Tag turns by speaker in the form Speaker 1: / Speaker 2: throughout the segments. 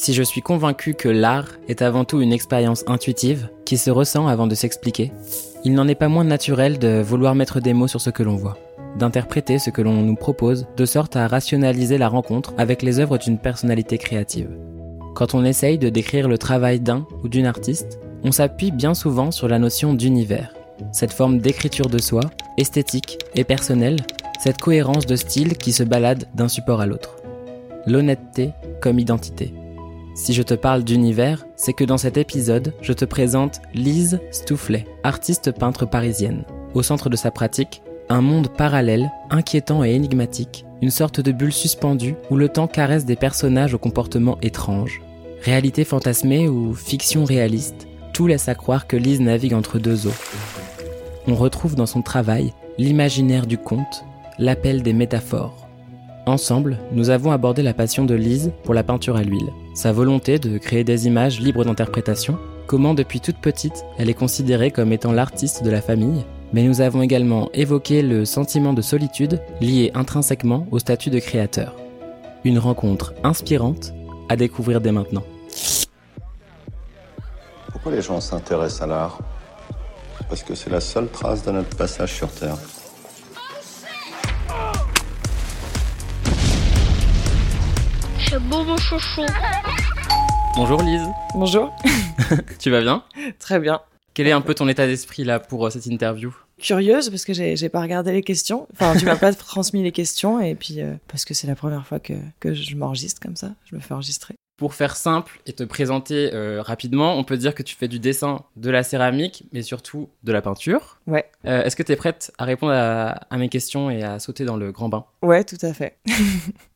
Speaker 1: Si je suis convaincu que l'art est avant tout une expérience intuitive qui se ressent avant de s'expliquer, il n'en est pas moins naturel de vouloir mettre des mots sur ce que l'on voit, d'interpréter ce que l'on nous propose de sorte à rationaliser la rencontre avec les œuvres d'une personnalité créative. Quand on essaye de décrire le travail d'un ou d'une artiste, on s'appuie bien souvent sur la notion d'univers, cette forme d'écriture de soi, esthétique et personnelle, cette cohérence de style qui se balade d'un support à l'autre. L'honnêteté comme identité. Si je te parle d'univers, c'est que dans cet épisode, je te présente Lise Stoufflet, artiste peintre parisienne. Au centre de sa pratique, un monde parallèle, inquiétant et énigmatique, une sorte de bulle suspendue où le temps caresse des personnages au comportement étrange. Réalité fantasmée ou fiction réaliste, tout laisse à croire que Lise navigue entre deux eaux. On retrouve dans son travail l'imaginaire du conte, l'appel des métaphores. Ensemble, nous avons abordé la passion de Lise pour la peinture à l'huile, sa volonté de créer des images libres d'interprétation, comment depuis toute petite elle est considérée comme étant l'artiste de la famille, mais nous avons également évoqué le sentiment de solitude lié intrinsèquement au statut de créateur. Une rencontre inspirante à découvrir dès maintenant.
Speaker 2: Pourquoi les gens s'intéressent à l'art? Parce que c'est la seule trace de notre passage sur Terre.
Speaker 3: Chouchou.
Speaker 1: Bonjour Lise,
Speaker 4: Bonjour.
Speaker 1: tu vas bien?
Speaker 4: Très bien.
Speaker 1: Quel est un peu ton état d'esprit là pour euh, cette interview?
Speaker 4: Curieuse parce que j'ai j'ai pas regardé les questions. Enfin, tu m'as pas transmis les questions et puis euh, parce que c'est la première fois que, que je m'enregistre comme ça. Je me fais enregistrer.
Speaker 1: Pour faire simple et te présenter euh, rapidement, on peut dire que tu fais du dessin, de la céramique, mais surtout de la peinture.
Speaker 4: Ouais.
Speaker 1: Euh, Est-ce que tu es prête à répondre à, à mes questions et à sauter dans le grand bain?
Speaker 4: Ouais, tout à fait.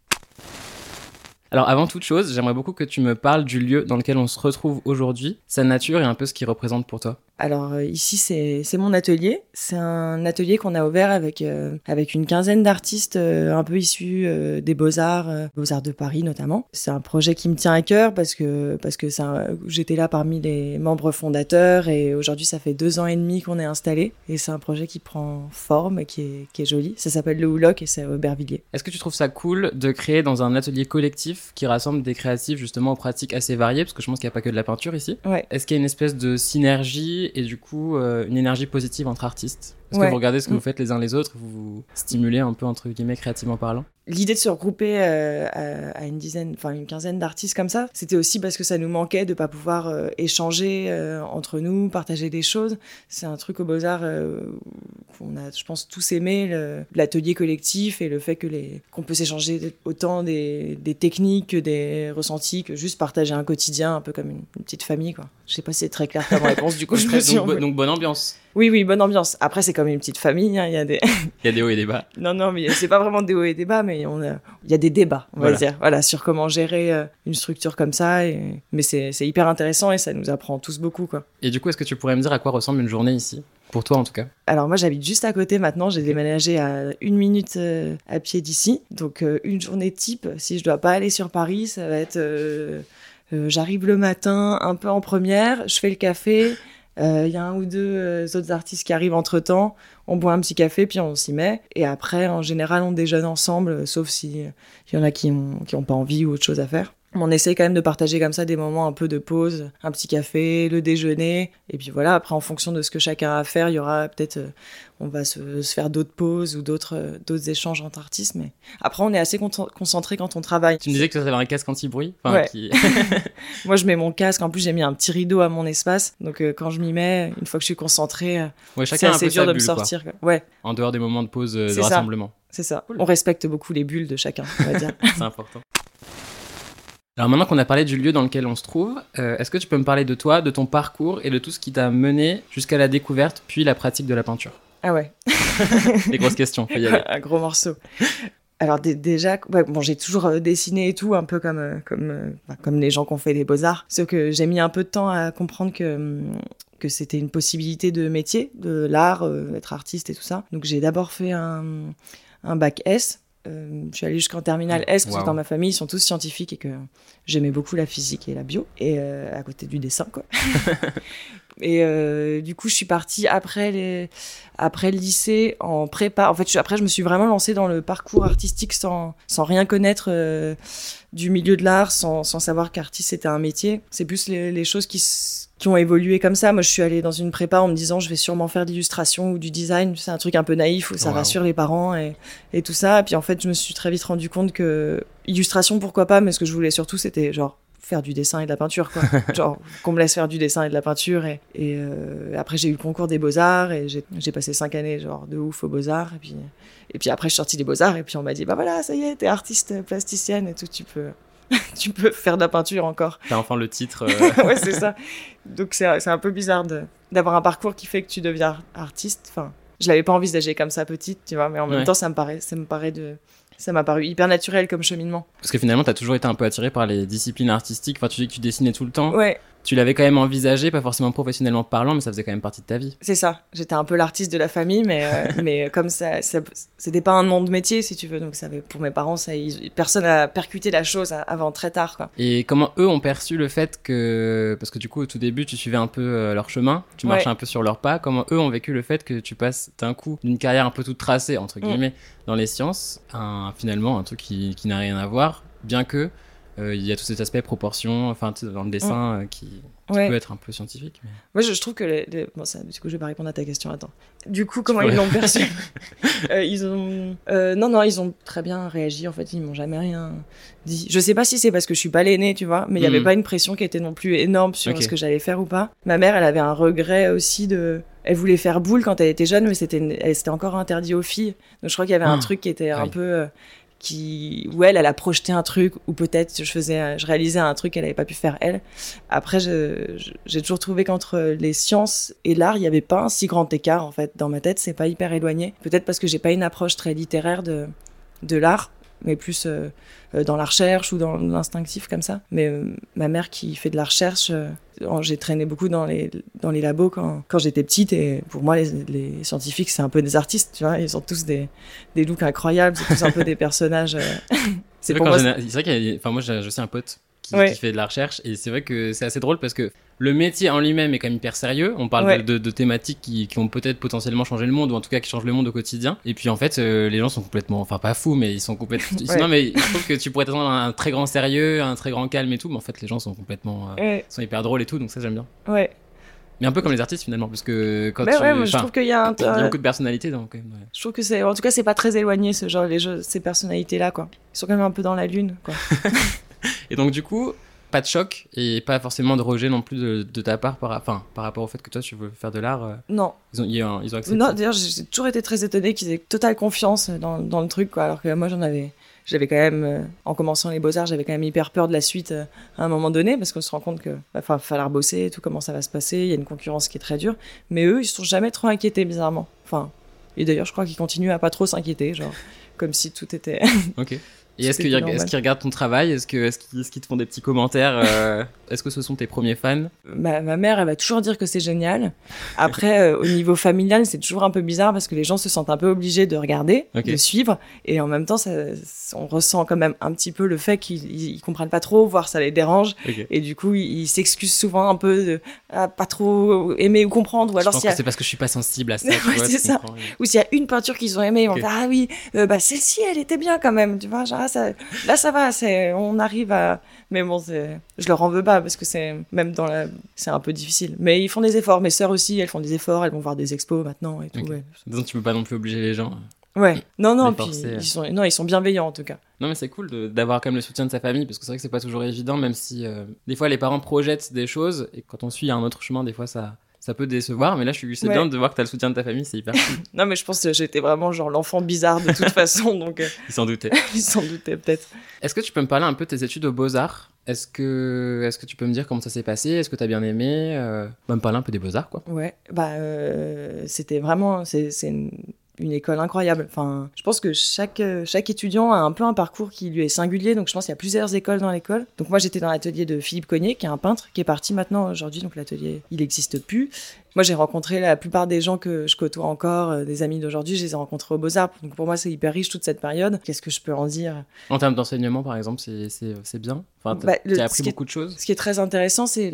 Speaker 1: Alors avant toute chose, j'aimerais beaucoup que tu me parles du lieu dans lequel on se retrouve aujourd'hui, sa nature et un peu ce qu'il représente pour toi.
Speaker 4: Alors euh, ici c'est mon atelier. C'est un atelier qu'on a ouvert avec euh, avec une quinzaine d'artistes euh, un peu issus euh, des beaux arts, beaux arts de Paris notamment. C'est un projet qui me tient à cœur parce que parce que j'étais là parmi les membres fondateurs et aujourd'hui ça fait deux ans et demi qu'on est installé et c'est un projet qui prend forme et qui est qui est joli. Ça s'appelle le Houloc et c'est à Aubervilliers.
Speaker 1: Est-ce que tu trouves ça cool de créer dans un atelier collectif qui rassemble des créatifs justement aux pratiques assez variées, parce que je pense qu'il n'y a pas que de la peinture ici
Speaker 4: Ouais.
Speaker 1: Est-ce qu'il y a une espèce de synergie et du coup euh, une énergie positive entre artistes? Est-ce
Speaker 4: Ouais.
Speaker 1: que vous regardez ce que
Speaker 4: Mm.
Speaker 1: vous faites les uns les autres, vous vous stimulez un peu entre guillemets créativement parlant?
Speaker 4: L'idée de se regrouper euh, à, à une dizaine, enfin une quinzaine d'artistes comme ça, c'était aussi parce que ça nous manquait de pas pouvoir euh, échanger euh, entre nous, partager des choses. C'est un truc au Beaux-Arts euh, qu'on a, je pense, tous aimé, l'atelier collectif et le fait que les qu'on peut s'échanger autant des, des techniques que des ressentis, que juste partager un quotidien, un peu comme une, une petite famille, quoi. Je sais pas si c'est très clair comme réponse, du coup je me suis
Speaker 1: donc, donc bonne ambiance.
Speaker 4: Oui, oui, bonne ambiance. Après, c'est comme une petite famille, hein, il y a des...
Speaker 1: Il y a des hauts et des bas.
Speaker 4: Non, non, mais c'est pas vraiment des hauts et des bas, mais on a- il y a des débats, on
Speaker 1: Voilà.
Speaker 4: va dire, voilà, sur comment gérer euh, une structure comme ça. Et... Mais c'est c'est hyper intéressant et ça nous apprend tous beaucoup, quoi.
Speaker 1: Et du coup, est-ce que tu pourrais me dire à quoi ressemble une journée ici? Pour toi en tout cas.
Speaker 4: Alors moi, j'habite juste à côté maintenant. J'ai déménagé à une minute euh, à pied d'ici. Donc euh, une journée type, si je dois pas aller sur Paris, ça va être euh, j'arrive le matin, un peu en première, je fais le café. Il y a un ou deux euh, autres artistes qui arrivent entre temps. On boit un petit café, puis on s'y met. Et après, en général, on déjeune ensemble, euh, sauf si euh, y en a qui ont, qui ont pas envie ou autre chose à faire. On essaie quand même de partager comme ça des moments un peu de pause, un petit café, le déjeuner. Et puis voilà, après, en fonction de ce que chacun a à faire, il y aura peut-être, euh, on va se, se faire d'autres pauses ou d'autres euh, d'autres échanges entre artistes. Mais après, on est assez con- concentré quand on travaille.
Speaker 1: Tu me disais que tu avais un casque anti-bruit Enfin,
Speaker 4: Ouais.
Speaker 1: qui-
Speaker 4: Moi, je mets mon casque. En plus, j'ai mis un petit rideau à mon espace. Donc, euh, quand je m'y mets, une fois que je suis concentrée, euh,
Speaker 1: Ouais,
Speaker 4: c'est assez dur de me
Speaker 1: bulle,
Speaker 4: sortir. quoi. Ouais,
Speaker 1: En dehors des moments de pause euh, de
Speaker 4: ça.
Speaker 1: rassemblement.
Speaker 4: c'est ça.
Speaker 1: Cool.
Speaker 4: On respecte beaucoup les bulles de chacun, on va dire.
Speaker 1: C'est important. Alors maintenant qu'on a parlé du lieu dans lequel on se trouve, euh, est-ce que tu peux me parler de toi, de ton parcours et de tout ce qui t'a mené jusqu'à la découverte puis la pratique de la peinture?
Speaker 4: Ah ouais.
Speaker 1: Les grosses questions, faut y aller.
Speaker 4: un gros morceau. Alors dé- déjà, ouais, bon, j'ai toujours euh, dessiné et tout, un peu comme euh, comme comme les gens qui ont fait des beaux arts. Sauf que j'ai mis un peu de temps à comprendre que hum, que c'était une possibilité de métier, de l'art, euh, être artiste et tout ça. Donc j'ai d'abord fait un un bac S Euh, je suis allée jusqu'en terminale S, parce
Speaker 1: Wow.
Speaker 4: que dans ma famille, ils sont tous scientifiques et que j'aimais beaucoup la physique et la bio, et euh, à côté du dessin, quoi. et euh, du coup, je suis partie après, les... après le lycée en prépa. En fait, je... après, je me suis vraiment lancée dans le parcours artistique sans, sans rien connaître euh, du milieu de l'art, sans, sans savoir qu'artiste c'était un métier. C'est plus les, les choses qui, qui ont évolué comme ça. Moi, je suis allée dans une prépa en me disant, je vais sûrement faire de l'illustration ou du design. C'est un truc un peu naïf où ça
Speaker 1: Wow.
Speaker 4: rassure les parents et, et tout ça. Et puis en fait, je me suis très vite rendu compte que illustration, pourquoi pas, mais ce que je voulais surtout, c'était genre faire du dessin et de la peinture, quoi. genre qu'on me laisse faire du dessin et de la peinture. Et, et euh, après, j'ai eu le concours des beaux-arts et j'ai passé cinq années, genre de ouf aux beaux-arts. Et puis, et puis après, je suis sortie des beaux-arts et puis on m'a dit, bah voilà, ça y est, t'es artiste plasticienne et tout, tu peux, tu peux faire de la peinture encore.
Speaker 1: T'as enfin le titre. euh,
Speaker 4: ouais, c'est ça. Donc c'est un peu bizarre d'avoir un parcours qui fait que tu deviens ar- artiste. Enfin, je l'avais pas envisagé comme ça petite, tu vois, mais en même temps, ça me paraît, ça me paraît de, ça m'a paru hyper naturel comme cheminement.
Speaker 1: Parce que finalement, t'as toujours été un peu attiré par les disciplines artistiques. Enfin, tu dis que tu dessinais tout le temps.
Speaker 4: Ouais,
Speaker 1: Tu l'avais quand même envisagé, pas forcément professionnellement parlant, mais ça faisait quand même partie de ta vie.
Speaker 4: c'est ça. J'étais un peu l'artiste de la famille, mais euh, mais comme ça, ça c'était pas un nom de métier, si tu veux. Donc ça, avait- pour mes parents, ça, ils- personne a percuté la chose avant très tard, quoi.
Speaker 1: Et comment eux ont perçu le fait que, parce que du coup au tout début tu suivais un peu euh, leur chemin, tu marchais
Speaker 4: Ouais.
Speaker 1: un peu sur leurs pas, comment eux ont vécu le fait que tu passes d'un coup d'une carrière un peu toute tracée entre
Speaker 4: Mm.
Speaker 1: guillemets dans les sciences à un- finalement un truc qui, qui n'a rien à voir, bien que euh, il y a tout cet aspect proportion, enfin dans le dessin euh, qui, qui
Speaker 4: Mm. Ouais.
Speaker 1: peut être un peu scientifique. mais-
Speaker 4: Moi, je, je trouve que les, les- bon, ça, du coup, je vais pas répondre à ta question. Attends. Du coup, comment ils l'ont perçu Euh, Ils ont, non, non, ils ont très bien réagi. En fait, ils m'ont jamais rien dit. Je sais pas si c'est parce que je suis pas l'aînée, tu vois, mais il y avait
Speaker 1: Mhm.
Speaker 4: pas une pression qui était non plus énorme sur ce que j'allais faire ou pas. Ma mère, elle avait un regret aussi de. Elle voulait faire boule quand elle était jeune, mais c'était, une- elle- c'était encore interdit aux filles. Donc, je crois qu'il y avait un
Speaker 1: Ah.
Speaker 4: truc qui était
Speaker 1: Ah
Speaker 4: un
Speaker 1: oui.
Speaker 4: peu. Qui où elle elle a projeté un truc ou peut-être je faisais je réalisais un truc qu'elle avait pas pu faire elle. Après j'ai toujours trouvé qu'entre les sciences et l'art il y avait pas un si grand écart en fait dans ma tête. C'est pas hyper éloigné. Peut-être parce que j'ai pas une approche très littéraire de de l'art mais plus euh, euh, dans la recherche ou dans l'instinctif comme ça. Mais euh, ma mère qui fait de la recherche euh, j'ai traîné beaucoup dans les dans les labos quand, quand j'étais petite et pour moi les, les scientifiques c'est un peu des artistes tu vois. Ils ont tous des des looks incroyables c'est tous un peu des personnages
Speaker 1: C'est vrai, vrai qu'il y a, enfin moi j'ai aussi un pote qui,
Speaker 4: Ouais.
Speaker 1: qui fait de la recherche et c'est vrai que c'est assez drôle parce que le métier en lui-même est quand même hyper sérieux. On parle
Speaker 4: Ouais.
Speaker 1: de, de- de thématiques qui, qui ont peut-être potentiellement changé le monde ou en tout cas qui changent le monde au quotidien. Et puis en fait euh, les gens sont complètement, enfin pas fous mais ils sont complètement.
Speaker 4: Ouais.
Speaker 1: Non mais je trouve que tu pourrais t'attendre à un très grand sérieux, un très grand calme et tout, mais en fait les gens sont complètement, euh,
Speaker 4: ouais
Speaker 1: sont hyper drôles et tout donc ça j'aime bien.
Speaker 4: ouais
Speaker 1: Mais un peu comme les artistes finalement parce que quand tu,
Speaker 4: ouais moi, je trouve qu'il y a un
Speaker 1: y a beaucoup de personnalité donc quand même. ouais.
Speaker 4: Je trouve que c'est, en tout cas, c'est pas très éloigné ce genre, les jeux, ces personnalités-là, quoi. Ils sont quand même un peu dans la lune, quoi.
Speaker 1: Et donc du coup, pas de choc et pas forcément de rejet non plus de, de ta part par, enfin, par rapport au fait que toi tu veux faire de l'art. euh,
Speaker 4: Non,
Speaker 1: Ils ont, ils ont, ils ont accepté.
Speaker 4: non. D'ailleurs, j'ai toujours été très étonnée qu'ils aient totale confiance dans, dans le truc, quoi. Alors que moi, j'en avais, j'avais quand même, euh, en commençant les beaux arts, j'avais quand même hyper peur de la suite euh, à un moment donné, parce qu'on se rend compte que, bah, va falloir bosser, et tout comment ça va se passer. Il y a une concurrence qui est très dure. Mais eux, ils se sont jamais trop inquiétés, bizarrement. Enfin, et d'ailleurs, je crois qu'ils continuent à pas trop s'inquiéter, genre, comme si tout était.
Speaker 1: Ok. Et est-ce qu'ils est qu'ils regardent ton travail? Est-ce qu'ils est-ce qu'ils te font des petits commentaires euh, Est-ce que ce sont tes premiers fans?
Speaker 4: Ma, ma mère, elle va toujours dire que c'est génial. Après, euh, au niveau familial, c'est toujours un peu bizarre parce que les gens se sentent un peu obligés de regarder, de suivre, et en même temps, ça, on ressent quand même un petit peu le fait qu'ils ils- ils comprennent pas trop, voire ça les dérange, et du coup, ils s'excusent souvent un peu de ah, pas trop aimer ou comprendre, ou alors a
Speaker 1: c'est parce que je suis pas sensible à ça.
Speaker 4: Ouais,
Speaker 1: vois,
Speaker 4: ça.
Speaker 1: comprends,
Speaker 4: ou s'il y a une peinture qu'ils ont aimée, ils vont
Speaker 1: Ok.
Speaker 4: dire ah oui, euh, bah celle-ci elle était bien quand même, tu vois, genre ah, ça, là ça va, c'est, on arrive à, mais bon, je leur en veux pas parce que c'est même dans la, c'est un peu difficile, mais ils font des efforts. Mes sœurs aussi, elles font des efforts, elles vont voir des expos maintenant et tout.
Speaker 1: Ok.
Speaker 4: Ouais.
Speaker 1: Disons, tu peux pas non plus obliger les gens.
Speaker 4: Ouais. Non non, puis
Speaker 1: euh.
Speaker 4: ils sont, non ils sont bienveillants en tout cas.
Speaker 1: Non, mais c'est cool d'avoir quand même le soutien de sa famille parce que c'est vrai que c'est pas toujours évident, même si euh, des fois les parents projettent des choses et quand on suit un autre chemin, des fois ça, ça peut décevoir. Mais là, je suis, c'est
Speaker 4: Ouais.
Speaker 1: bien de voir que t'as le soutien de ta famille, c'est hyper cool.
Speaker 4: Non mais je pense que j'étais vraiment genre l'enfant bizarre de toute façon, donc euh,
Speaker 1: Ils s'en doutaient.
Speaker 4: ils s'en doutaient peut-être.
Speaker 1: Est-ce que tu peux me parler un peu de tes études aux Beaux-Arts? Est-ce que, est que tu peux me dire comment ça s'est passé? Est-ce que tu as bien aimé? Euh... bah, Me parler un peu des Beaux-Arts, quoi.
Speaker 4: Ouais, bah euh, c'était vraiment c'est c'est une, une école incroyable. Enfin, je pense que chaque euh, chaque étudiant a un peu un parcours qui lui est singulier. Donc je pense qu'il y a plusieurs écoles dans l'école. Donc moi j'étais dans l'atelier de Philippe Cognier, qui est un peintre qui est parti maintenant aujourd'hui. Donc l'atelier il n'existe plus. Moi, j'ai rencontré la plupart des gens que je côtoie encore, euh, des amis d'aujourd'hui, je les ai rencontrés au Beaux-Arts. Donc pour moi, c'est hyper riche toute cette période. Qu'est-ce que je peux en dire?
Speaker 1: En termes d'enseignement, par exemple, c'est- bien? Enfin,
Speaker 4: Bah, le- ce
Speaker 1: appris
Speaker 4: est-
Speaker 1: beaucoup de choses?
Speaker 4: Ce qui est très intéressant, c'est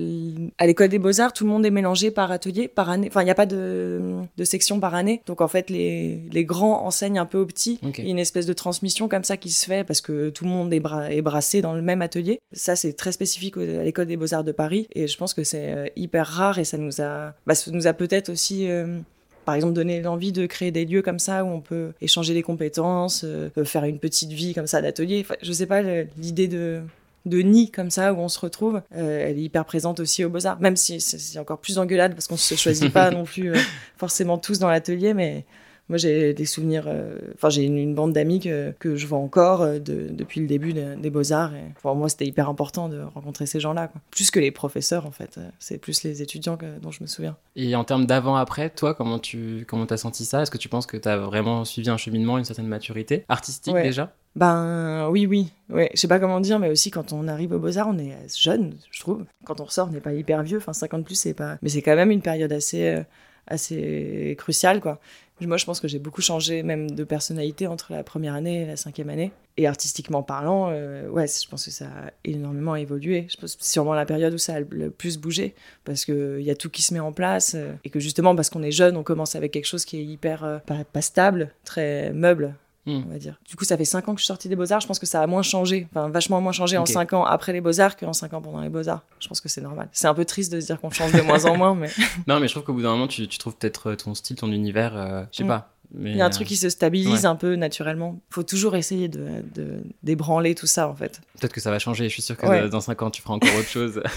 Speaker 4: à l'école des beaux-arts, tout le monde est mélangé par atelier, par année. Enfin, il n'y a pas de, de section par année. Donc en fait, les, les grands enseignent un peu aux petits. Il y a une espèce de transmission comme ça qui se fait parce que tout le monde est, bra- est brassé dans le même atelier. Ça, c'est très spécifique à l'école des beaux-arts de Paris. Et je pense que c'est euh, hyper rare et ça nous a, bah, nous a peut-être aussi. euh, par exemple, donné l'envie de créer des lieux comme ça où on peut échanger des compétences, euh, faire une petite vie comme ça d'atelier. Enfin, je sais pas, l'idée de, de nid comme ça où on se retrouve, euh, elle est hyper présente aussi au Beaux-Arts. Même si c'est encore plus engueulade parce qu'on se choisit pas non plus euh, forcément tous dans l'atelier, mais moi j'ai des souvenirs. euh, Enfin, j'ai une, une bande d'amis que, que je vois encore euh, de- depuis le début de- des Beaux-Arts. Et pour moi, c'était hyper important de rencontrer ces gens-là. Plus que les professeurs, en fait. Euh, C'est plus les étudiants que- dont je me souviens.
Speaker 1: Et en termes d'avant-après, toi, comment tu comment as senti ça? Est-ce que tu penses que tu as vraiment suivi un cheminement, une certaine maturité artistique
Speaker 4: Ouais.
Speaker 1: déjà?
Speaker 4: Ben oui, oui. Ouais. Je sais pas comment dire, mais aussi quand on arrive aux Beaux-Arts, on est jeune, je trouve. Quand on ressort, on n'est pas hyper vieux. Enfin, 50 plus, c'est pas. Mais c'est quand même une période assez, euh, assez cruciale, quoi. Moi, je pense que j'ai beaucoup changé, même de personnalité, entre la première année et la cinquième année. Et artistiquement parlant, euh, ouais, je pense que ça a énormément évolué. Je pense que c'est sûrement la période où ça a le plus bougé, parce qu'il y a tout qui se met en place, euh, et que justement, parce qu'on est jeune, on commence avec quelque chose qui est hyper, euh, pas stable, très meuble,
Speaker 1: Hmm.
Speaker 4: on va dire. Du coup, ça fait 5 ans que je suis sortie des Beaux-Arts. Je pense que ça a moins changé, enfin vachement moins changé en
Speaker 1: Ok.
Speaker 4: 5 ans après les Beaux-Arts qu'en 5 ans pendant les Beaux-Arts. Je pense que c'est normal. C'est un peu triste de se dire qu'on change de moins en moins, mais
Speaker 1: Non, mais je trouve qu'au bout d'un moment, tu, tu trouves peut-être ton style, ton univers, euh, je sais
Speaker 4: Mm.
Speaker 1: pas. Mais,
Speaker 4: il y a un
Speaker 1: euh,
Speaker 4: truc qui se stabilise
Speaker 1: ouais.
Speaker 4: un peu naturellement. Faut toujours essayer de, de d'ébranler tout ça, en fait.
Speaker 1: Peut-être que ça va changer. Je suis sûr que
Speaker 4: Ouais.
Speaker 1: dans 5 ans, tu feras encore autre chose.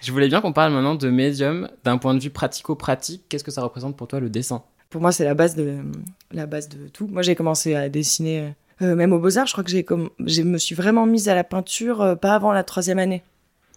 Speaker 1: Je voulais bien qu'on parle maintenant de médium d'un point de vue pratico-pratique. Qu'est-ce que ça représente pour toi le dessin?
Speaker 4: Pour moi, c'est la base de la base de tout. Moi, j'ai commencé à dessiner, euh, même aux Beaux-Arts. Je crois que j'ai comme, je me suis vraiment mise à la peinture euh, pas avant la troisième année.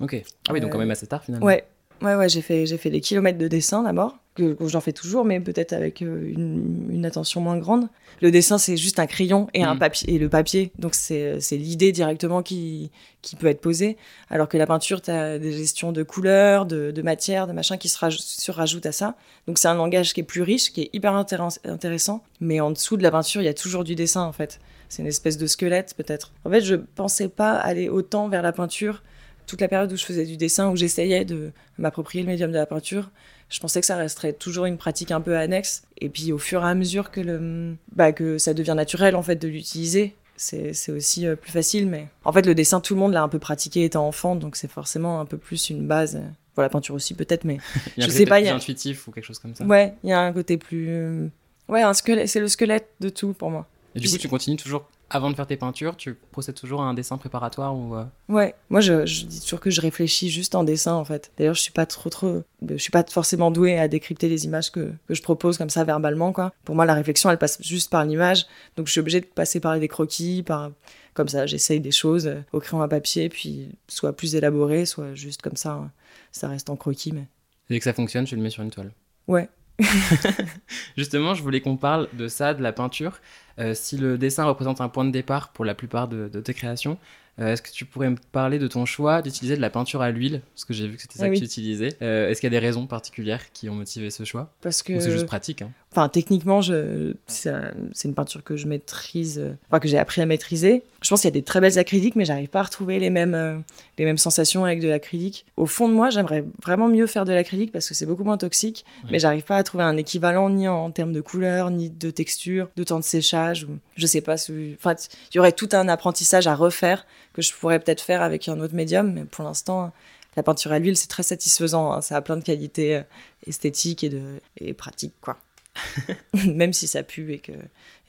Speaker 1: Ok. Ah oui, donc
Speaker 4: Euh,
Speaker 1: quand même assez tard finalement.
Speaker 4: Ouais, ouais, ouais, j'ai fait, j'ai fait des kilomètres de dessin d'abord, que, que j'en fais toujours, mais peut-être avec euh, une, une attention moins grande. Le dessin, c'est juste un crayon et un
Speaker 1: Mhm.
Speaker 4: papier, et le papier, donc c'est, c'est l'idée directement qui, qui peut être posée. Alors que la peinture, tu as des gestions de couleurs, de, de matière, de machin qui se, raj- se rajoutent à ça. Donc c'est un langage qui est plus riche, qui est hyper intéressant, mais en dessous de la peinture, il y a toujours du dessin en fait. C'est une espèce de squelette peut-être. En fait, je pensais pas aller autant vers la peinture toute la période où je faisais du dessin, où j'essayais de m'approprier le médium de la peinture, je pensais que ça resterait toujours une pratique un peu annexe. Et puis au fur et à mesure que, le, bah, que ça devient naturel en fait de l'utiliser, c'est aussi euh, plus facile. Mais en fait, le dessin, tout le monde l'a un peu pratiqué étant enfant, donc c'est forcément un peu plus une base. Bon, la peinture aussi peut-être, mais
Speaker 1: Il y a un
Speaker 4: je sais pas, il y
Speaker 1: plus
Speaker 4: a-
Speaker 1: intuitif ou quelque chose comme ça.
Speaker 4: ouais, il y a un côté plus. euh, Ouais, un squelette, c'est le squelette de tout pour moi.
Speaker 1: Et du coup, tu continues toujours, avant de faire tes peintures, tu procèdes toujours à un dessin préparatoire ou. euh,
Speaker 4: Ouais, moi je, je dis toujours que je réfléchis juste en dessin en fait. D'ailleurs, je suis pas trop trop, je suis pas forcément douée à décrypter les images que, que je propose comme ça verbalement quoi. Pour moi, la réflexion elle passe juste par l'image, donc je suis obligée de passer par des croquis, par comme ça, j'essaye des choses euh, au crayon à papier, puis soit plus élaboré, soit juste comme ça, hein. ça reste en croquis, mais
Speaker 1: Dès que ça fonctionne, tu le mets sur une toile.
Speaker 4: ouais.
Speaker 1: Justement, je voulais qu'on parle de ça, de la peinture. Euh, si le dessin représente un point de départ pour la plupart de, de tes créations, euh, est-ce que tu pourrais me parler de ton choix d'utiliser de la peinture à l'huile? Parce que j'ai vu que c'était ça
Speaker 4: Ah
Speaker 1: que
Speaker 4: oui.
Speaker 1: tu utilisais. Euh, est-ce qu'il y a des raisons particulières qui ont motivé ce choix?
Speaker 4: Parce que
Speaker 1: c'est juste pratique hein?
Speaker 4: Enfin, techniquement, c'est un- c'est une peinture que je maîtrise, euh, enfin que j'ai appris à maîtriser. Je pense qu'il y a des très belles acryliques, mais j'arrive pas à retrouver les mêmes, euh, les mêmes sensations avec de l'acrylique. Au fond de moi, j'aimerais vraiment mieux faire de l'acrylique parce que c'est beaucoup moins toxique,
Speaker 1: Ouais.
Speaker 4: mais j'arrive pas à trouver un équivalent ni en, termes de couleur, ni de texture, de temps de séchage. Ou... Je sais pas. Enfin, il y aurait tout un apprentissage à refaire que je pourrais peut-être faire avec un autre médium, mais pour l'instant. La peinture à l'huile, c'est très satisfaisant. hein. Ça a plein de qualités euh, esthétiques et, de... et pratiques, quoi. Même si ça pue et que,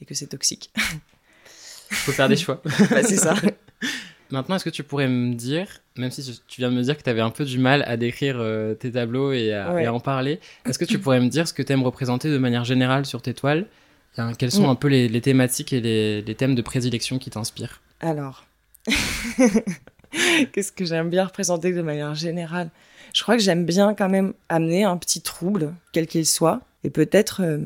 Speaker 4: et que c'est toxique.
Speaker 1: Faut faire des choix.
Speaker 4: Bah, c'est ça.
Speaker 1: Maintenant, est-ce que tu pourrais me dire, même si tu viens de me dire que tu avais un peu du mal à décrire euh, tes tableaux et à,
Speaker 4: Ouais.
Speaker 1: et à en parler, est-ce que tu pourrais me dire ce que tu aimes représenter de manière générale sur tes toiles? Enfin, Quelles sont
Speaker 4: Mm.
Speaker 1: un peu les, les thématiques et les, les thèmes de prédilection qui t'inspirent?
Speaker 4: Alors, qu'est-ce que j'aime bien représenter de manière générale? Je crois que j'aime bien quand même amener un petit trouble, quel qu'il soit, et peut-être euh,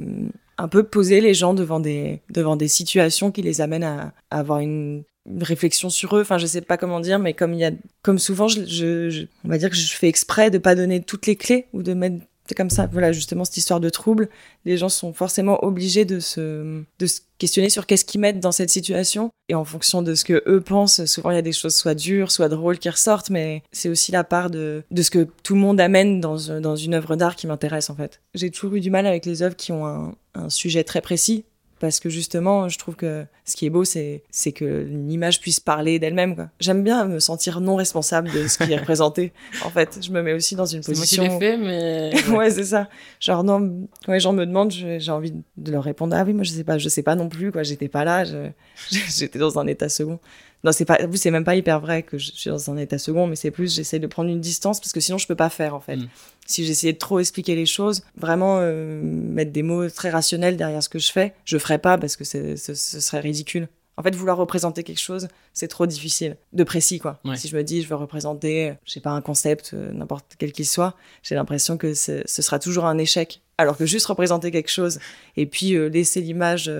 Speaker 4: un peu poser les gens devant des, situations qui les amènent à, avoir une, réflexion sur eux. Enfin, je sais pas comment dire, mais comme il y a, comme souvent, je- on va dire que je fais exprès de pas donner toutes les clés ou de mettre comme ça. Voilà, justement cette histoire de trouble, les gens sont forcément obligés de se, de se questionner sur qu'est-ce qu'ils mettent dans cette situation et en fonction de ce que eux pensent. Souvent, il y a des choses soit dures, soit drôles qui ressortent, mais c'est aussi la part de, de ce que tout le monde amène dans, dans une œuvre d'art qui m'intéresse en fait. J'ai toujours eu du mal avec les œuvres qui ont un sujet très précis parce que justement, je trouve que ce qui est beau, c'est que l'image puisse parler d'elle-même. J'aime bien me sentir non responsable de ce qui est représenté. En fait, je me mets aussi dans une
Speaker 1: C'est moi qui
Speaker 4: position.
Speaker 1: l'ai fait, mais.
Speaker 4: ouais, c'est ça. Genre non, quand les gens me demandent, j'ai envie de leur répondre ah oui, moi je sais pas, je sais pas non plus quoi. J'étais pas là, je- j'étais dans un état second. Non, c'est pas, vous c'est même pas hyper vrai que je suis dans un état second, mais c'est plus j'essaie de prendre une distance parce que sinon je peux pas faire en fait.
Speaker 1: Mm.
Speaker 4: Si j'essayais de trop expliquer les choses, vraiment euh, mettre des mots très rationnels derrière ce que je fais, je ferais pas parce que ce, ce serait ridicule. En fait, vouloir représenter quelque chose, c'est trop difficile, de précis quoi.
Speaker 1: Ouais.
Speaker 4: Si je me dis je veux représenter, je sais pas un concept, euh, n'importe quel qu'il soit, j'ai l'impression que ce sera toujours un échec. Alors que juste représenter quelque chose et puis euh, laisser l'image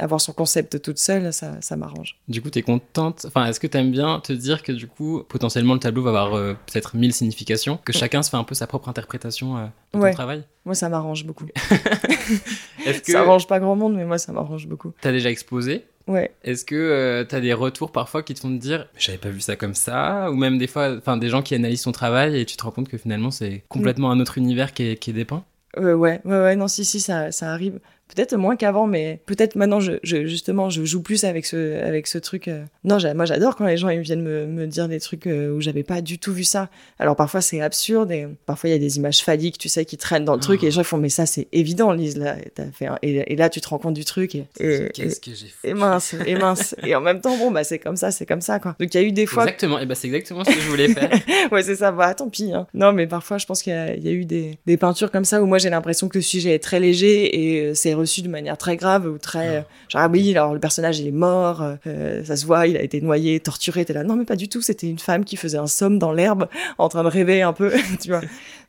Speaker 4: avoir son concept toute seule, ça, ça m'arrange.
Speaker 1: Du coup, t'es contente. Enfin, est-ce que t'aimes bien te dire que du coup, potentiellement, le tableau va avoir euh, peut-être mille significations, que chacun se fait un peu sa propre interprétation euh, de
Speaker 4: Ouais.
Speaker 1: ton travail?
Speaker 4: Moi, ça m'arrange beaucoup.
Speaker 1: Est-ce que
Speaker 4: Ça arrange pas grand monde, mais moi, ça m'arrange beaucoup.
Speaker 1: t'as déjà exposé?
Speaker 4: Ouais.
Speaker 1: Est-ce que euh, t'as des retours parfois qui te font te dire j'avais pas vu ça comme ça? Ou même des fois, enfin des gens qui analysent ton travail et tu te rends compte que finalement c'est complètement un autre univers qui est, qui est dépeint?
Speaker 4: Euh, ouais, ouais, ouais, non, si, si, ça, ça arrive. Peut-être moins qu'avant, mais peut-être maintenant, je, je, justement, je joue plus avec ce, avec ce truc. euh. Non, moi, j'adore quand les gens ils viennent me, me dire des trucs euh, où j'avais pas du tout vu ça. Alors, parfois, c'est absurde et parfois, il y a des images phalliques, tu sais, qui traînent dans le truc et les gens font, mais ça, c'est évident, Lise, là. T'as fait un- et, et là, tu te rends compte du truc et,
Speaker 1: Qu'est-ce que j'ai fait
Speaker 4: et mince, et mince. Et en même temps, bon, bah, c'est comme ça, c'est comme ça, quoi. Donc, il y a eu des fois
Speaker 1: Exactement, et bah c'est exactement ce que je voulais faire.
Speaker 4: ouais, c'est ça. Bah, tant pis. hein. Non, mais parfois, je pense qu'il y, y a eu des, des peintures comme ça où moi, j'ai l'impression que le sujet est très léger et euh, c'est reçu de manière très grave ou très. euh, genre, ah oui, alors le personnage, il est mort, euh, euh, ça se voit, il a été noyé, torturé. T'es là. Non, mais pas du tout. C'était une femme qui faisait un somme dans l'herbe en train de rêver un peu, tu vois.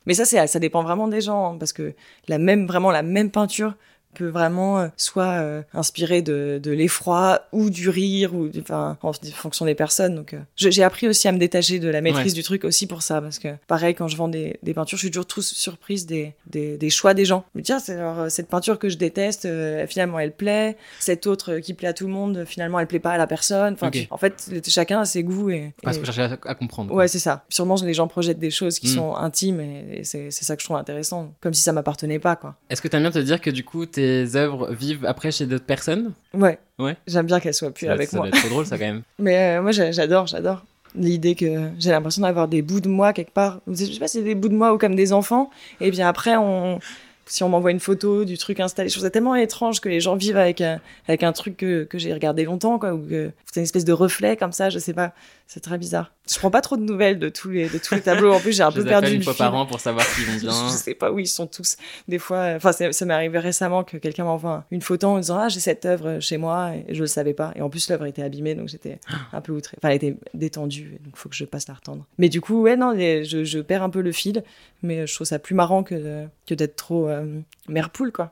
Speaker 4: Mais ça, c'est, ça dépend vraiment des gens hein, parce que la même, vraiment, la même peinture peut vraiment euh, soit euh, inspirer de, de l'effroi ou du rire ou enfin en fonction des personnes donc euh, j'ai appris aussi à me détacher de la maîtrise
Speaker 1: Ouais.
Speaker 4: du truc aussi pour ça parce que pareil quand je vends des, des peintures je suis toujours trop surprise des, des, des choix des gens je me dis alors euh, cette peinture que je déteste euh, finalement elle plaît cette autre qui plaît à tout le monde finalement elle plaît pas à la personne enfin en fait chacun a ses goûts et,
Speaker 1: Parce
Speaker 4: et-
Speaker 1: que je cherchais à, à comprendre.
Speaker 4: Ouais, c'est ça. Sûrement, les gens projettent des choses qui
Speaker 1: Mm.
Speaker 4: sont intimes et, et c'est c'est ça que je trouve intéressant. Comme si ça m'appartenait pas, quoi.
Speaker 1: Est-ce que t'aimes bien te dire que du coup tes œuvres vivent après chez d'autres personnes
Speaker 4: Ouais.
Speaker 1: Ouais.
Speaker 4: J'aime bien qu'elles soient plus
Speaker 1: Ça,
Speaker 4: avec
Speaker 1: ça
Speaker 4: moi.
Speaker 1: trop drôle ça quand même.
Speaker 4: Mais euh, moi, j'a- j'adore, j'adore l'idée que j'ai l'impression d'avoir des bouts de moi quelque part. Je sais pas si c'est des bouts de moi ou comme des enfants. Et bien après, on, si on m'envoie une photo du truc installé, je trouve ça tellement étrange que les gens vivent avec, un- avec un truc que, que j'ai regardé longtemps, quoi, ou que c'est une espèce de reflet comme ça, je sais pas. C'est très bizarre. Je prends pas trop de nouvelles de tous les, de tous les tableaux. En plus, j'ai un
Speaker 1: Je
Speaker 4: peu
Speaker 1: les
Speaker 4: perdu
Speaker 1: une
Speaker 4: le
Speaker 1: fois
Speaker 4: fil.
Speaker 1: par an pour savoir s'ils vont bien.
Speaker 4: Je sais pas où ils sont tous. Des fois, enfin, ça m'est arrivé récemment que quelqu'un m'envoie une photo en disant Ah, j'ai cette œuvre chez moi et je le savais pas. Et en plus, l'œuvre était abîmée donc j'étais un peu outrée. Enfin, elle était détendue donc faut que je passe la retendre. Mais du coup, ouais, non, les- je, je perds un peu le fil, mais je trouve ça plus marrant que, que d'être trop euh, mère poule, quoi.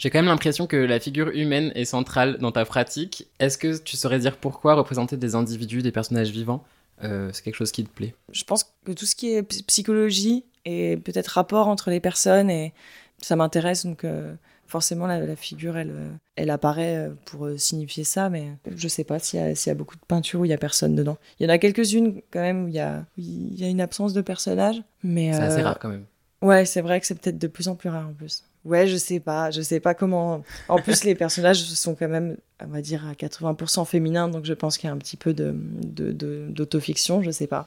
Speaker 1: J'ai quand même l'impression que la figure humaine est centrale dans ta pratique. Est-ce que tu saurais dire pourquoi représenter des individus, des personnages vivants, euh, c'est quelque chose qui te plaît?
Speaker 4: Je pense que tout ce qui est psychologie et peut-être rapport entre les personnes, et ça m'intéresse. Donc, euh, forcément, la, la figure, elle, euh, elle apparaît pour signifier ça, mais je sais pas s'il y, y a beaucoup de peintures où il y a personne dedans. Il y en a quelques-unes, quand même, où il y a, où il y a une absence de personnage. Mais,
Speaker 1: C'est assez rare quand même.
Speaker 4: Ouais, c'est vrai que c'est peut-être de plus en plus rare en plus. Ouais, je sais pas, je sais pas comment. En plus, les personnages sont quand même, on va dire, à 80% féminins, donc je pense qu'il y a un petit peu de de- de- d'autofiction, je sais pas.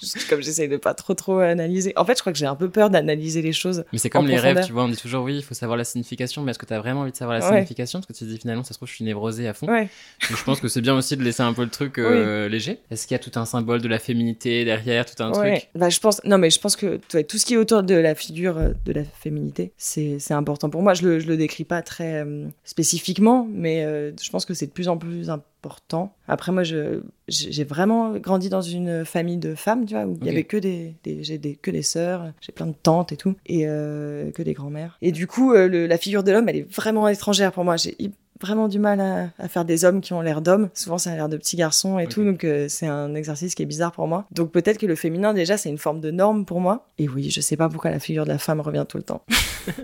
Speaker 4: Juste Comme j'essaye de pas trop trop analyser. En fait, je crois que j'ai un peu peur d'analyser les choses.
Speaker 1: Mais c'est comme les
Speaker 4: profondeur.
Speaker 1: rêves, tu vois, on dit toujours oui, il faut savoir la signification, mais est-ce que tu as vraiment envie de savoir la
Speaker 4: Ouais.
Speaker 1: signification? Parce que tu te dis finalement, ça se trouve, je suis névrosé à fond.
Speaker 4: Ouais.
Speaker 1: Donc, je pense que c'est bien aussi de laisser un peu le truc euh, léger. Est-ce qu'il y a tout un symbole de la féminité derrière, tout un
Speaker 4: ouais.
Speaker 1: truc?
Speaker 4: Bah, je pense. Non, mais je pense que ouais, tout ce qui est autour de la figure euh, de la féminité, c'est c'est important pour moi. Je le je le décris pas très euh, spécifiquement, mais euh, je pense que c'est de plus en plus important. Après, moi, j'ai vraiment grandi dans une famille de femmes, tu vois, où il y
Speaker 1: Ok.
Speaker 4: avait que des, des que des sœurs, j'ai plein de tantes et tout, et euh, que des grands-mères. Et du coup, le- la figure de l'homme, elle est vraiment étrangère pour moi. J'ai vraiment du mal à, à faire des hommes qui ont l'air d'hommes. Souvent, ça a l'air de petits garçons et tout, donc euh, c'est un exercice qui est bizarre pour moi. Donc peut-être que le féminin, déjà, c'est une forme de norme pour moi. Et oui, je sais pas pourquoi la figure de la femme revient tout le temps.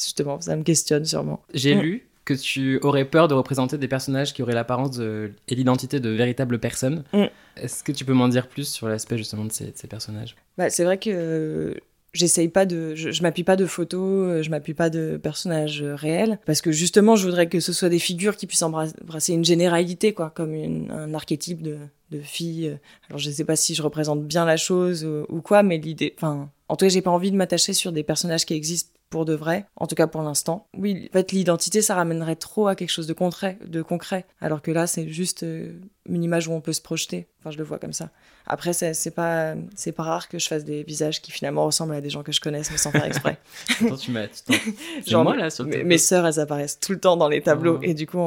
Speaker 4: Justement, ça me questionne sûrement.
Speaker 1: J'ai
Speaker 4: Mm.
Speaker 1: lu que tu aurais peur de représenter des personnages qui auraient l'apparence de- et l'identité de véritables personnes.
Speaker 4: Mm.
Speaker 1: Est-ce que tu peux m'en dire plus sur l'aspect justement de ces, de ces personnages?
Speaker 4: Bah, c'est vrai que j'essaye pas de, je, m'appuie pas de photos, euh, je m'appuie pas de personnages euh, réels, parce que justement, je voudrais que ce soit des figures qui puissent embra- embrasser une généralité, quoi, comme un archétype de, de fille. Alors, je sais pas si je représente bien la chose euh, ou quoi, mais l'idée, enfin, en tout cas, j'ai pas envie de m'attacher sur des personnages qui existent pour de vrai, en tout cas pour l'instant. Oui, en fait, l'identité, ça ramènerait trop à quelque chose de concret, de concret, alors que là, c'est juste euh, une image où on peut se projeter. Enfin, je le vois comme ça. Après, c'est pas, c'est pas rare que je fasse des visages qui finalement ressemblent à des gens que je connaisse, mais sans faire exprès.
Speaker 1: Attends, tu m'as.
Speaker 4: Genre,
Speaker 1: moi là sur le
Speaker 4: mes, sœurs, elles apparaissent tout le temps dans les tableaux,
Speaker 1: Oh.
Speaker 4: et du coup,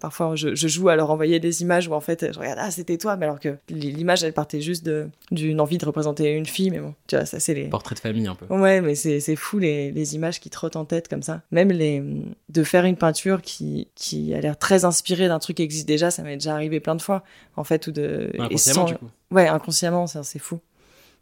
Speaker 4: parfois, je, je joue à leur envoyer des images où en fait, je regarde, ah, c'était toi, mais alors que l'image, elle partait juste de- d'une envie de représenter une fille, mais bon, tu vois, ça, c'est les.
Speaker 1: Portrait de famille un peu.
Speaker 4: Ouais, mais c'est c'est fou les, les images qui trottent en tête comme ça. Même les de faire une peinture qui qui a l'air très inspirée d'un truc qui existe déjà, ça m'est déjà arrivé plein de fois en fait ou de
Speaker 1: Inconsciemment
Speaker 4: sans-
Speaker 1: du coup.
Speaker 4: Ouais, inconsciemment, ça, c'est fou.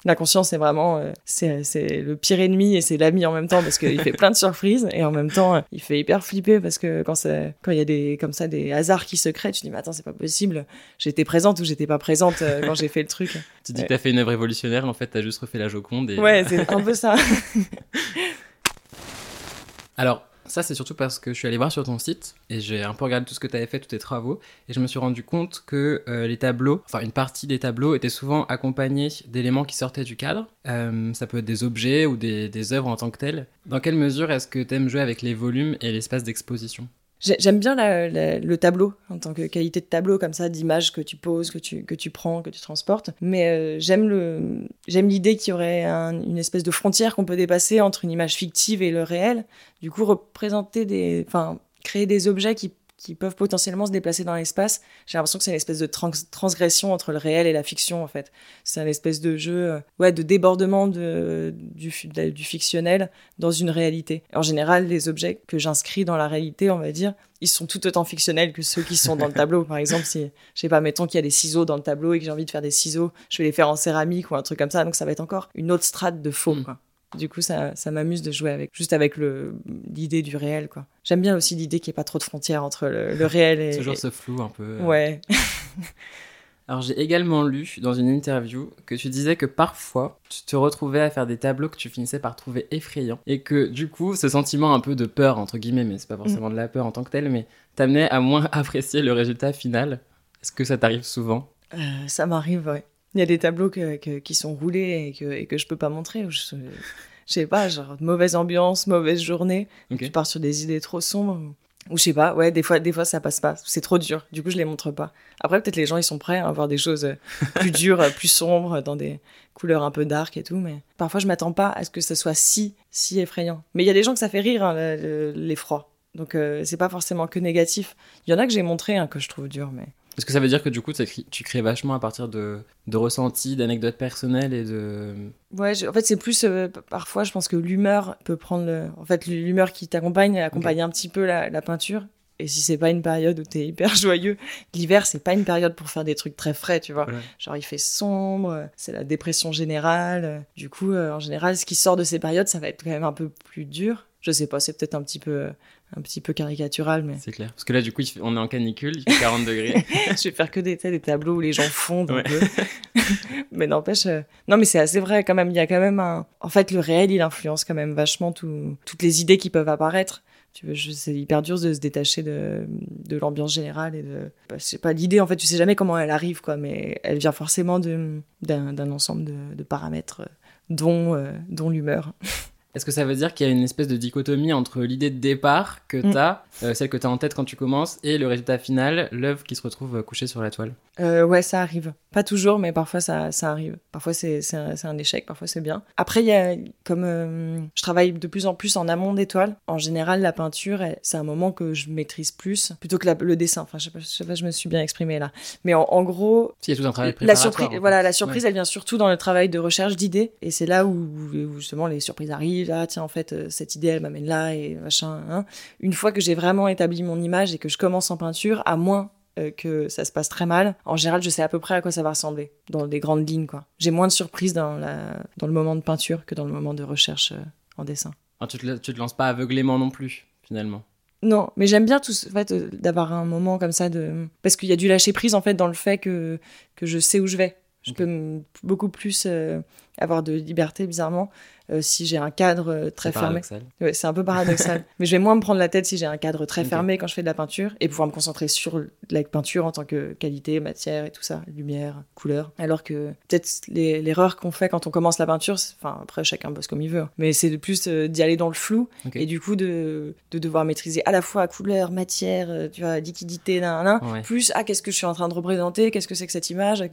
Speaker 4: L'inconscient, c'est vraiment, euh, c'est le pire ennemi et c'est l'ami en même temps parce qu'il fait plein de surprises et en même temps, euh, il fait hyper flipper parce que quand c'est- quand il y a des comme ça des hasards qui se créent, tu te dis mais attends, c'est pas possible. J'étais présente ou j'étais pas présente euh, quand j'ai fait le truc.
Speaker 1: Tu dis
Speaker 4: Ouais.
Speaker 1: que t'as fait une œuvre révolutionnaire, en fait t'as juste refait la Joconde. Et...
Speaker 4: Ouais, c'est un peu ça.
Speaker 1: Alors, ça, c'est surtout parce que je suis allé voir sur ton site et j'ai un peu regardé tout ce que tu avais fait, tous tes travaux, et je me suis rendu compte que euh, les tableaux, enfin une partie des tableaux, étaient souvent accompagnés d'éléments qui sortaient du cadre. Euh, ça peut être des objets ou des, des œuvres en tant que telles. Dans quelle mesure est-ce que tu aimes jouer avec les volumes et l'espace d'exposition?
Speaker 4: J'aime bien le tableau en tant que qualité de tableau comme ça, d'image que tu poses, que tu, que tu prends, que tu transportes. Mais euh, j'aime le j'aime l'idée qu'il y aurait un- une espèce de frontière qu'on peut dépasser entre une image fictive et le réel. Du coup, représenter des, enfin, créer des objets qui qui peuvent potentiellement se déplacer dans l'espace. J'ai l'impression que c'est une espèce de trans- transgression entre le réel et la fiction, en fait. C'est un espèce de jeu, euh, ouais, de débordement de, du, fi- de- du fictionnel dans une réalité. En général, les objets que j'inscris dans la réalité, on va dire, ils sont tout autant fictionnels que ceux qui sont dans le tableau. Par exemple, si, je sais pas, mettons qu'il y a des ciseaux dans le tableau et que j'ai envie de faire des ciseaux, je vais les faire en céramique ou un truc comme ça, donc ça va être encore une autre strate de faux,
Speaker 1: Mm.
Speaker 4: quoi. Du coup, ça, ça m'amuse de jouer avec, juste avec le, l'idée du réel, quoi. J'aime bien aussi l'idée qu'il n'y ait pas trop de frontières entre le, le réel et.
Speaker 1: Toujours
Speaker 4: et-
Speaker 1: ce flou un peu. euh.
Speaker 4: Ouais.
Speaker 1: Alors j'ai également lu dans une interview que tu disais que parfois tu te retrouvais à faire des tableaux que tu finissais par trouver effrayants et que du coup ce sentiment un peu de peur entre guillemets mais c'est pas forcément de la peur en tant que tel mais t'amenait à moins apprécier le résultat final. Est-ce que ça t'arrive souvent?
Speaker 4: Euh, ça m'arrive, ouais. Il y a des tableaux que, que- qui sont roulés et que, et que je peux pas montrer. Je, je sais pas, genre mauvaise ambiance, mauvaise journée.
Speaker 1: Ok.
Speaker 4: Tu pars sur des idées trop sombres. Ou je sais pas, ouais, des fois, des fois ça passe pas. C'est trop dur. Du coup, je les montre pas. Après, peut-être les gens ils sont prêts à voir des choses euh, plus dures, euh, plus sombres, dans des couleurs un peu dark et tout. Mais parfois, je m'attends pas à ce que ce soit si, si effrayant. Mais il y a des gens que ça fait rire, hein, le- le- l'effroi. Donc, euh, c'est pas forcément que négatif. Il y en a que j'ai montré hein, que je trouve dur, mais.
Speaker 1: Est-ce que ça veut dire que du coup tu crées vachement à partir de, de ressentis, d'anecdotes personnelles et de...
Speaker 4: Ouais, je- en fait, c'est plus euh, parfois, je pense que l'humeur peut prendre le. En fait, l'humeur qui t'accompagne, accompagne un petit peu la, la peinture. Et si c'est pas une période où t'es hyper joyeux, l'hiver, c'est pas une période pour faire des trucs très frais, tu vois. Genre, il fait sombre, c'est la dépression générale. Du coup, euh, en général, ce qui sort de ces périodes, ça va être quand même un peu plus dur. Je sais pas, c'est peut-être un petit peu, un petit peu caricatural, mais
Speaker 1: C'est clair. Parce que là du coup on est en canicule, il fait 40 degrés.
Speaker 4: je vais faire que des, tableaux où les gens fondent un peu. mais n'empêche, euh, non, mais c'est assez vrai quand même. Il y a quand même un. En fait, le réel, il influence quand même vachement tout- toutes les idées qui peuvent apparaître. Tu c'est hyper dur de se détacher de, de l'ambiance générale et de. bah, je sais pas, l'idée, en fait, tu sais jamais comment elle arrive, quoi, mais elle vient forcément d'un ensemble de, de paramètres, euh, dont, euh, dont l'humeur.
Speaker 1: Est-ce que ça veut dire qu'il y a une espèce de dichotomie entre l'idée de départ que
Speaker 4: Mm.
Speaker 1: t'as, euh, celle que t'as en tête quand tu commences, et le résultat final, l'œuvre qui se retrouve euh, couchée sur la toile?
Speaker 4: Euh, ouais, ça arrive. Pas toujours, mais parfois ça, ça arrive. Parfois c'est un, un échec, parfois c'est bien. Après, il y a comme euh, je travaille de plus en plus en amont des toiles. En général, la peinture, c'est un moment que je maîtrise plus plutôt que la- le dessin. Enfin, je sais pas, je sais pas, je me suis bien exprimée là. Mais en, en gros,
Speaker 1: il y a tout un travail
Speaker 4: la surprise,
Speaker 1: en fait.
Speaker 4: voilà, la surprise,
Speaker 1: Ouais.
Speaker 4: elle vient surtout dans le travail de recherche d'idées, et c'est là où, où justement les surprises arrivent. Ah tiens, en fait, euh, cette idée, elle m'amène là et machin. hein. Une fois que j'ai vraiment établi mon image et que je commence en peinture, à moins euh, que ça se passe très mal, en général, je sais à peu près à quoi ça va ressembler dans des grandes lignes, quoi. J'ai moins de surprises dans la dans le moment de peinture que dans le moment de recherche euh, en dessin.
Speaker 1: Tu, te, tu te lances pas aveuglément non plus, finalement.
Speaker 4: Non, mais j'aime bien tout ce- en fait euh, d'avoir un moment comme ça de parce qu'il y a du lâcher prise en fait dans le fait que que je sais où je vais. Je peux beaucoup plus euh, avoir de liberté bizarrement euh, si j'ai un cadre euh, très fermé. Ouais, c'est un peu paradoxal, mais je vais moins me prendre la tête si j'ai un cadre très fermé quand je fais de la peinture et pouvoir me concentrer sur la peinture en tant que qualité, matière et tout ça, lumière, couleur. Alors que peut-être l'erreur qu'on fait quand on commence la peinture, enfin après chacun bosse comme il veut, hein, mais c'est de plus euh, d'y aller dans le flou et du coup de, de devoir maîtriser à la fois couleur, matière, tu vois, liquidité, nan, nan,
Speaker 1: Ouais.
Speaker 4: plus ah qu'est-ce que je suis en train de représenter, qu'est-ce que c'est que cette image,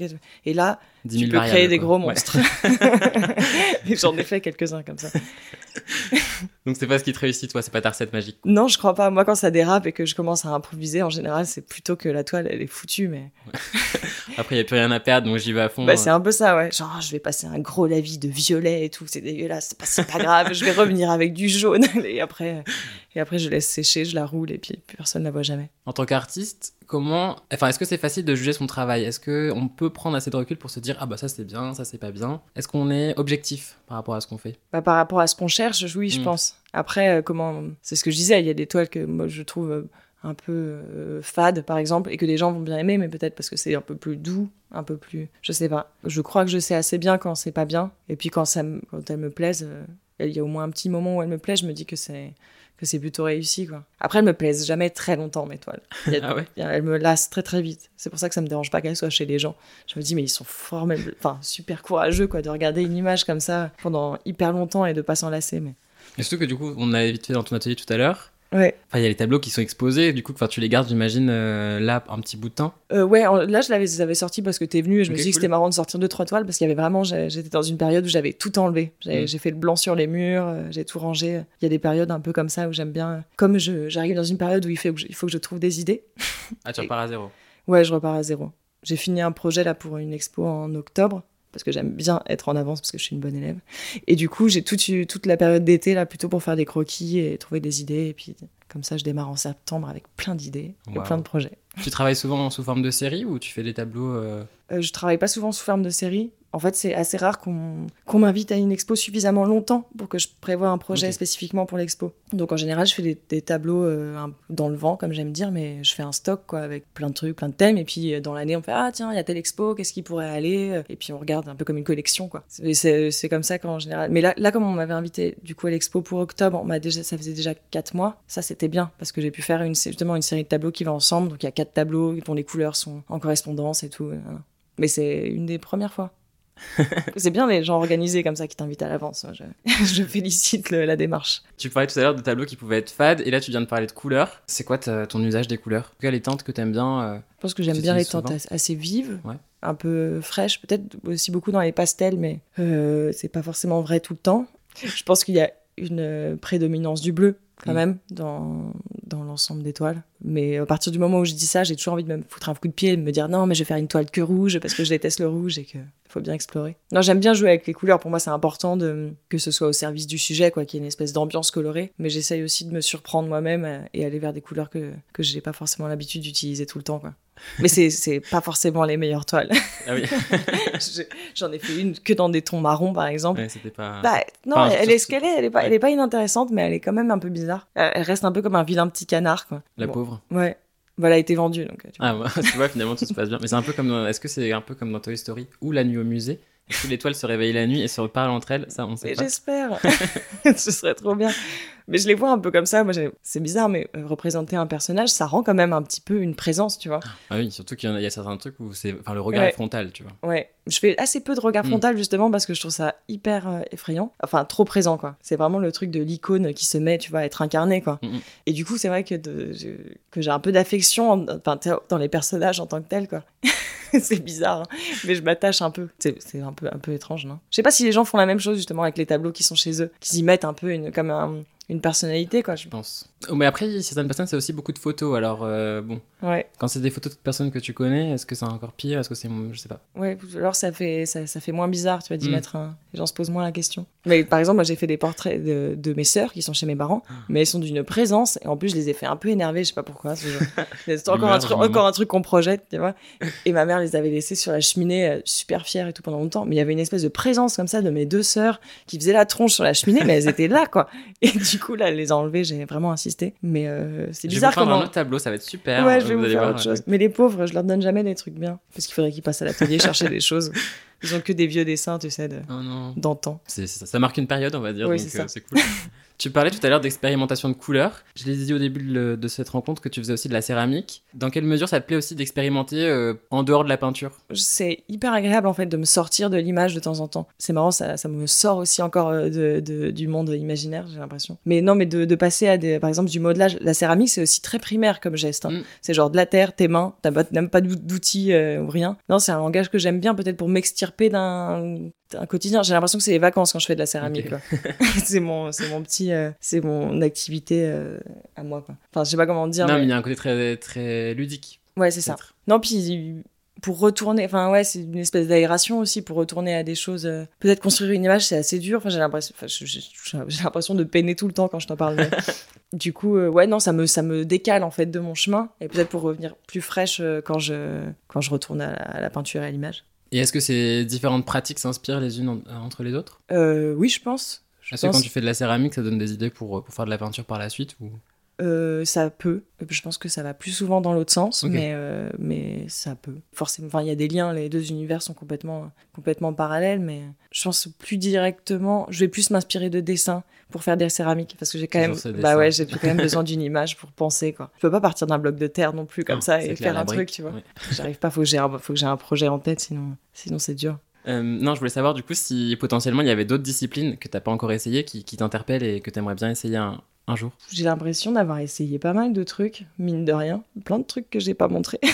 Speaker 4: et là
Speaker 1: 10
Speaker 4: tu
Speaker 1: 000
Speaker 4: peux créer des gros monstres. J'en ai fait quelques-uns comme ça.
Speaker 1: Donc c'est pas ce qui te réussit, toi, c'est pas ta recette magique.
Speaker 4: Non, je crois pas. Moi, quand ça dérape et que je commence à improviser, en général, c'est plutôt que la toile, elle est foutue. Mais
Speaker 1: Après, il y a plus rien à perdre, donc j'y vais à fond.
Speaker 4: bah, c'est un peu ça, ouais. Genre, je vais passer un gros lavis de violet et tout. C'est dégueulasse. C'est pas, c'est pas grave. Je vais revenir avec du jaune. Et après, et après, je laisse sécher, je la roule et puis, personne la voit jamais.
Speaker 1: En tant qu'artiste, comment. Enfin, est-ce que c'est facile de juger son travail? Est-ce qu'on peut prendre assez de recul pour se dire Ah bah ça c'est bien, ça c'est pas bien? Est-ce qu'on est objectif par rapport à ce qu'on fait?
Speaker 4: Bah, par rapport à ce qu'on cherche, oui, je
Speaker 1: Mm.
Speaker 4: pense. Après, euh, comment. C'est ce que je disais. Il y a des toiles que moi, je trouve. euh, un peu euh, fade par exemple et que les gens vont bien aimer mais peut-être parce que c'est un peu plus doux un peu plus je sais pas je crois que je sais assez bien quand c'est pas bien et puis quand ça me- quand elles me plaisent euh, il y a au moins un petit moment où elles me plaisent je me dis que c'est que c'est plutôt réussi quoi. Après elles me plaisent jamais très longtemps mes toiles. A-
Speaker 1: Ah ouais.
Speaker 4: a- elles me lassent très très vite. C'est pour ça que ça me dérange pas qu'elles soient chez les gens. Je me dis mais ils sont formidables enfin super courageux quoi de regarder une image comme ça pendant hyper longtemps et de pas s'en lasser mais
Speaker 1: Et surtout que du coup, on avait vite fait dans ton atelier tout à l'heure.
Speaker 4: Ouais
Speaker 1: Enfin, il y a les tableaux qui sont exposés, du coup, enfin, tu les gardes, j'imagine, euh, là un petit bout de temps.
Speaker 4: Euh, ouais, en- là je l'avais, je l'avais sorti parce que t'es venu et je me suis dit que c'était marrant de sortir deux trois toiles parce qu'il y avait vraiment, j'étais dans une période où j'avais tout enlevé.
Speaker 1: Mm.
Speaker 4: J'ai fait le blanc sur les murs, euh, j'ai tout rangé. Il y a des périodes un peu comme ça où j'aime bien. Comme j'arrive dans une période où il, fait, il faut que je trouve des idées.
Speaker 1: Ah, tu repars à zéro.
Speaker 4: Ouais, je repars à zéro. J'ai fini un projet là pour une expo en octobre parce que j'aime bien être en avance parce que je suis une bonne élève. Et du coup, j'ai toute, toute la période d'été là plutôt pour faire des croquis et trouver des idées. Et puis comme ça, je démarre en septembre avec plein d'idées et plein de projets.
Speaker 1: Tu travailles souvent sous forme de série ou tu fais des tableaux euh,
Speaker 4: Euh, je travaille pas souvent sous forme de série. En fait, c'est assez rare qu'on m'invite à une expo suffisamment longtemps pour que je prévoie un projet spécifiquement pour l'expo. Donc en général, je fais des, des tableaux euh, un- dans le vent, comme j'aime dire, mais je fais un stock quoi, avec plein de trucs, plein de thèmes. Et puis euh, dans l'année, on fait Ah tiens, il y a telle expo, qu'est-ce qui pourrait aller? Et puis on regarde un peu comme une collection. quoi. C'est comme ça qu'en général. Mais là, là, comme on m'avait invité du coup à l'expo pour octobre, on déjà, ça faisait déjà quatre mois. Ça, c'était bien parce que j'ai pu faire une, justement une série de tableaux qui va ensemble. Donc il y a quatre tableaux dont les couleurs sont en correspondance et tout. voilà. Mais c'est une des premières fois. c'est bien les gens organisés comme ça qui t'invitent à l'avance. Je, je félicite le- la démarche.
Speaker 1: Tu parlais tout à l'heure de tableaux qui pouvaient être fades, et là tu viens de parler de couleurs. C'est quoi ton usage des couleurs? En tout cas, les teintes que t'aimes bien euh,
Speaker 4: Je pense que j'aime bien les teintes assez vives,
Speaker 1: Ouais.
Speaker 4: un peu fraîches, peut-être aussi beaucoup dans les pastels, mais euh, c'est pas forcément vrai tout le temps. Je pense qu'il y a une prédominance du bleu quand
Speaker 1: Mm.
Speaker 4: même dans, dans l'ensemble des toiles. Mais à partir du moment où je dis ça, j'ai toujours envie de me foutre un coup de pied et de me dire non, mais je vais faire une toile que rouge parce que je déteste le rouge et que faut bien explorer. Non, j'aime bien jouer avec les couleurs. Pour moi, c'est important de, que ce soit au service du sujet, quoi, qu'il y ait une espèce d'ambiance colorée. Mais j'essaye aussi de me surprendre moi-même et aller vers des couleurs que, que j'ai pas forcément l'habitude d'utiliser tout le temps, quoi. Mais c'est, c'est pas forcément les meilleures toiles.
Speaker 1: Ah oui,
Speaker 4: J'en ai fait une que dans des tons marrons, par exemple.
Speaker 1: ouais, c'était pas.
Speaker 4: Bah, non,
Speaker 1: Enfin,
Speaker 4: elle est ce qu'elle est. Elle est, pas,
Speaker 1: Ouais.
Speaker 4: elle est pas inintéressante, mais elle est quand même un peu bizarre. Elle reste un peu comme un vilain petit canard, quoi.
Speaker 1: La
Speaker 4: Bon,
Speaker 1: pauvre.
Speaker 4: Ouais. Bah, elle a été vendue, donc. tu vois.
Speaker 1: Ah, bah, tu vois, finalement tout se passe bien. Mais c'est un peu comme. Est-ce que c'est un peu comme dans Toy Story ou La nuit au musée? Est-ce que l'étoile se réveille la nuit et se reparle entre elles Ça, on sait
Speaker 4: Mais
Speaker 1: pas.
Speaker 4: j'espère. Ce serait trop bien. Mais je les vois un peu comme ça. Moi, c'est bizarre, mais euh, représenter un personnage, ça rend quand même un petit peu une présence, tu vois.
Speaker 1: Ah oui, surtout qu'il y, a- il y a certains trucs où c'est. Enfin, le regard
Speaker 4: Ouais.
Speaker 1: est frontal, tu vois.
Speaker 4: Ouais. Je fais assez peu de regard
Speaker 1: Mm.
Speaker 4: frontal justement parce que je trouve ça hyper euh, effrayant. Enfin, trop présent quoi. C'est vraiment le truc de l'icône qui se met, tu vois, à être incarné quoi.
Speaker 1: Mhm.
Speaker 4: Et du coup, c'est vrai que, de- je- que j'ai un peu d'affection en- enfin, dans les personnages en tant que tels quoi. c'est bizarre, hein, mais je m'attache un peu. C'est c'est un peu, un étrange, non? Je sais pas si les gens font la même chose justement avec les tableaux qui sont chez eux, qu'ils y mettent un peu une, comme un- une personnalité quoi. Je
Speaker 1: pense. Oh, mais après, certaines personnes, c'est aussi beaucoup de photos. Alors, euh, bon,
Speaker 4: Ouais.
Speaker 1: quand c'est des photos de personnes que tu connais, est-ce que c'est encore pire Est-ce que c'est. Je sais pas.
Speaker 4: Ouais, alors ça fait, ça, ça fait moins bizarre, tu vois, d'y
Speaker 1: Mm.
Speaker 4: mettre un... Les gens se posent moins la question. Mais par exemple, moi, j'ai fait des portraits de, de mes sœurs qui sont chez mes parents, mais elles sont d'une présence, et en plus, je les ai fait un peu énerver, je sais pas pourquoi. C'est encore, un truc, encore un truc qu'on projette, tu vois. Et ma mère les avait laissés sur la cheminée, euh, super fière et tout pendant longtemps. Mais il y avait une espèce de présence comme ça de mes deux sœurs qui faisaient la tronche sur la cheminée, mais elles étaient là, quoi. Et du coup, là, elle les a enlevées, j'ai vraiment insisté. Mais euh, c'est
Speaker 1: Je vais vous
Speaker 4: bizarre comment...
Speaker 1: un autre tableau, ça va être super.
Speaker 4: Ouais, je vais
Speaker 1: Vous
Speaker 4: vous
Speaker 1: allez
Speaker 4: faire
Speaker 1: voir,
Speaker 4: autre chose. Mais les pauvres, je leur donne jamais des trucs bien. Parce qu'il faudrait qu'ils passent à l'atelier chercher des choses. Ils ont que des vieux dessins, tu sais, de-
Speaker 1: Oh
Speaker 4: d'antan.
Speaker 1: Ça, ça marque une période, on va dire.
Speaker 4: Oui,
Speaker 1: donc
Speaker 4: c'est
Speaker 1: euh, c'est cool. tu parlais tout à l'heure d'expérimentation de couleurs. Je l'ai dit au début de, cette rencontre que tu faisais aussi de la céramique. Dans quelle mesure ça te plaît aussi d'expérimenter euh, en dehors de la peinture?
Speaker 4: C'est hyper agréable, en fait, de me sortir de l'image de temps en temps. C'est marrant, ça, ça me sort aussi encore euh, de, de- du monde imaginaire, j'ai l'impression. Mais non, mais de, passer à, des, par exemple, du modelage. La céramique, c'est aussi très primaire comme geste. hein.
Speaker 1: Mm.
Speaker 4: C'est genre de la terre, tes mains, t'as pas- même pas d'out- d'outils euh, ou rien. Non, c'est un langage que j'aime bien, peut-être pour m'extirper d'un d'un quotidien. J'ai l'impression que c'est les vacances quand je fais de la céramique. C'est mon, c'est mon petit, euh, c'est mon activité euh, à moi. Quoi. Enfin, je sais pas comment dire.
Speaker 1: Non,
Speaker 4: mais-
Speaker 1: il y a un côté très, très ludique.
Speaker 4: Ouais, c'est ça. Non, puis pour retourner, enfin ouais, c'est une espèce d'aération aussi pour retourner à des choses. euh, Peut-être construire une image, c'est assez dur. Enfin, j'ai l'impression, j'ai l'impression de peiner tout le temps quand je t'en parle. mais- du coup, euh, ouais, non, ça me, ça me décale en fait de mon chemin et peut-être pour revenir plus fraîche euh, quand je, quand je retourne à la, à la peinture et à l'image.
Speaker 1: Et est-ce que ces différentes pratiques s'inspirent les unes en- entre les autres?
Speaker 4: Euh, oui, je pense. Je
Speaker 1: Est-ce que quand tu fais de la céramique, ça donne des idées pour, pour faire de la peinture par la suite ou...
Speaker 4: Euh, ça peut. Je pense que ça va plus souvent dans l'autre sens, mais, euh, mais ça peut. Forcément, enfin, il y a des liens, les deux univers sont complètement, complètement parallèles, mais je pense plus directement, je vais plus m'inspirer de dessins pour faire des céramiques, parce que j'ai quand même, bah ouais, j'ai quand même besoin d'une image pour penser, quoi. Je peux pas partir d'un bloc de terre non plus comme
Speaker 1: Non,
Speaker 4: ça et
Speaker 1: clair,
Speaker 4: faire un truc, tu vois. J'arrive pas, faut que j'ai un, faut que j'ai un projet en tête, sinon, sinon c'est dur.
Speaker 1: Euh, non, je voulais savoir du coup si potentiellement il y avait d'autres disciplines que t'as pas encore essayé qui, qui t'interpellent et que t'aimerais bien essayer un, un jour.
Speaker 4: J'ai l'impression d'avoir essayé pas mal de trucs, mine de rien, plein de trucs que j'ai pas montrés.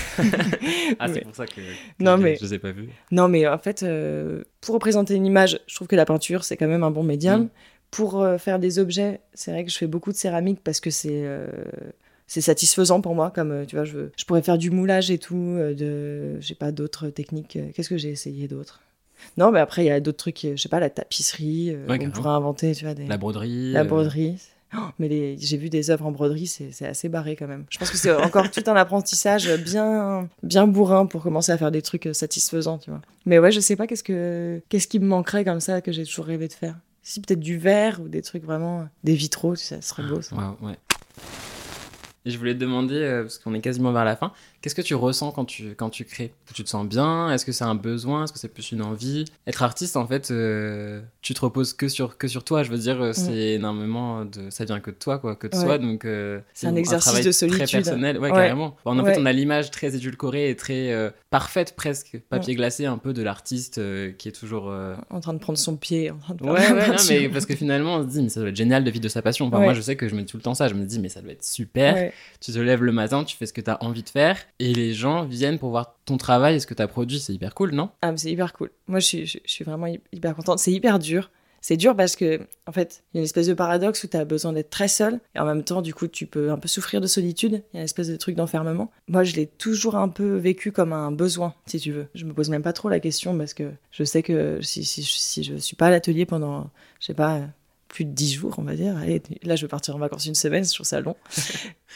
Speaker 1: Ah,
Speaker 4: Mais-
Speaker 1: c'est pour ça que, que
Speaker 4: Non,
Speaker 1: je,
Speaker 4: mais-
Speaker 1: je les ai pas vus.
Speaker 4: Non, mais en fait, euh, pour représenter une image, je trouve que la peinture, c'est quand même un bon médium.
Speaker 1: Mm.
Speaker 4: Pour euh, faire des objets, c'est vrai que je fais beaucoup de céramique parce que c'est euh, c'est satisfaisant pour moi. Comme, tu vois, je, je pourrais faire du moulage et tout, de, j'ai pas d'autres techniques. Qu'est-ce que j'ai essayé d'autre? Non, mais après, il y a d'autres trucs, je sais pas, la tapisserie,
Speaker 1: Ouais,
Speaker 4: on pourrait inventer, tu vois, des...
Speaker 1: La broderie.
Speaker 4: La broderie. Oh, mais j'ai vu des œuvres en broderie, c'est assez barré quand même. Je pense que c'est encore tout un apprentissage bien, bien bourrin pour commencer à faire des trucs euh, satisfaisants, tu vois. Mais ouais, je sais pas qu'est-ce que qu'est-ce qui me manquerait comme ça que j'ai toujours rêvé de faire? Si peut-être du verre ou des trucs vraiment des vitraux, ça serait beau ça.
Speaker 1: Ouais, ouais. Je voulais te demander, euh, parce qu'on est quasiment vers la fin, qu'est-ce que tu ressens quand tu, quand tu crées? Tu te sens bien? Est-ce que c'est un besoin? Est-ce que c'est plus une envie? Être artiste, en fait, euh, tu te reposes que sur, que sur toi. Je veux dire, euh, c'est énormément de. Ça vient que de toi, quoi, que de
Speaker 4: Ouais.
Speaker 1: soi. Donc, euh,
Speaker 4: C'est un exercice
Speaker 1: travail
Speaker 4: de
Speaker 1: Très
Speaker 4: solitude.
Speaker 1: personnel, ouais,
Speaker 4: Ouais.
Speaker 1: carrément. En
Speaker 4: Ouais.
Speaker 1: fait, on a l'image très édulcorée et très euh, parfaite, presque, papier glacé, un peu de l'artiste qui est toujours.
Speaker 4: En train de prendre son pied, en train de
Speaker 1: Ouais, ouais, non, mais parce que finalement, on se dit, mais ça doit être génial de vivre de sa passion. Enfin,
Speaker 4: Ouais.
Speaker 1: moi, je sais que je me dis tout le temps ça. Je me dis, mais ça doit être super.
Speaker 4: Ouais.
Speaker 1: Tu te lèves le matin, tu fais ce que tu as envie de faire, et les gens viennent pour voir ton travail et ce que tu as produit. C'est hyper cool, non?
Speaker 4: Ah, c'est hyper cool. Moi, je suis, vraiment hy- hyper contente. C'est hyper dur. C'est dur parce que, en fait, il y a une espèce de paradoxe où tu as besoin d'être très seul et en même temps, du coup, tu peux un peu souffrir de solitude. Il y a une espèce de truc d'enfermement. Moi, je l'ai toujours un peu vécu comme un besoin, si tu veux. Je me pose même pas trop la question parce que je sais que si, si, si je suis pas à l'atelier pendant, je sais pas, plus de dix jours, on va dire. Allez, là, je vais partir en vacances une semaine, je trouve ça long.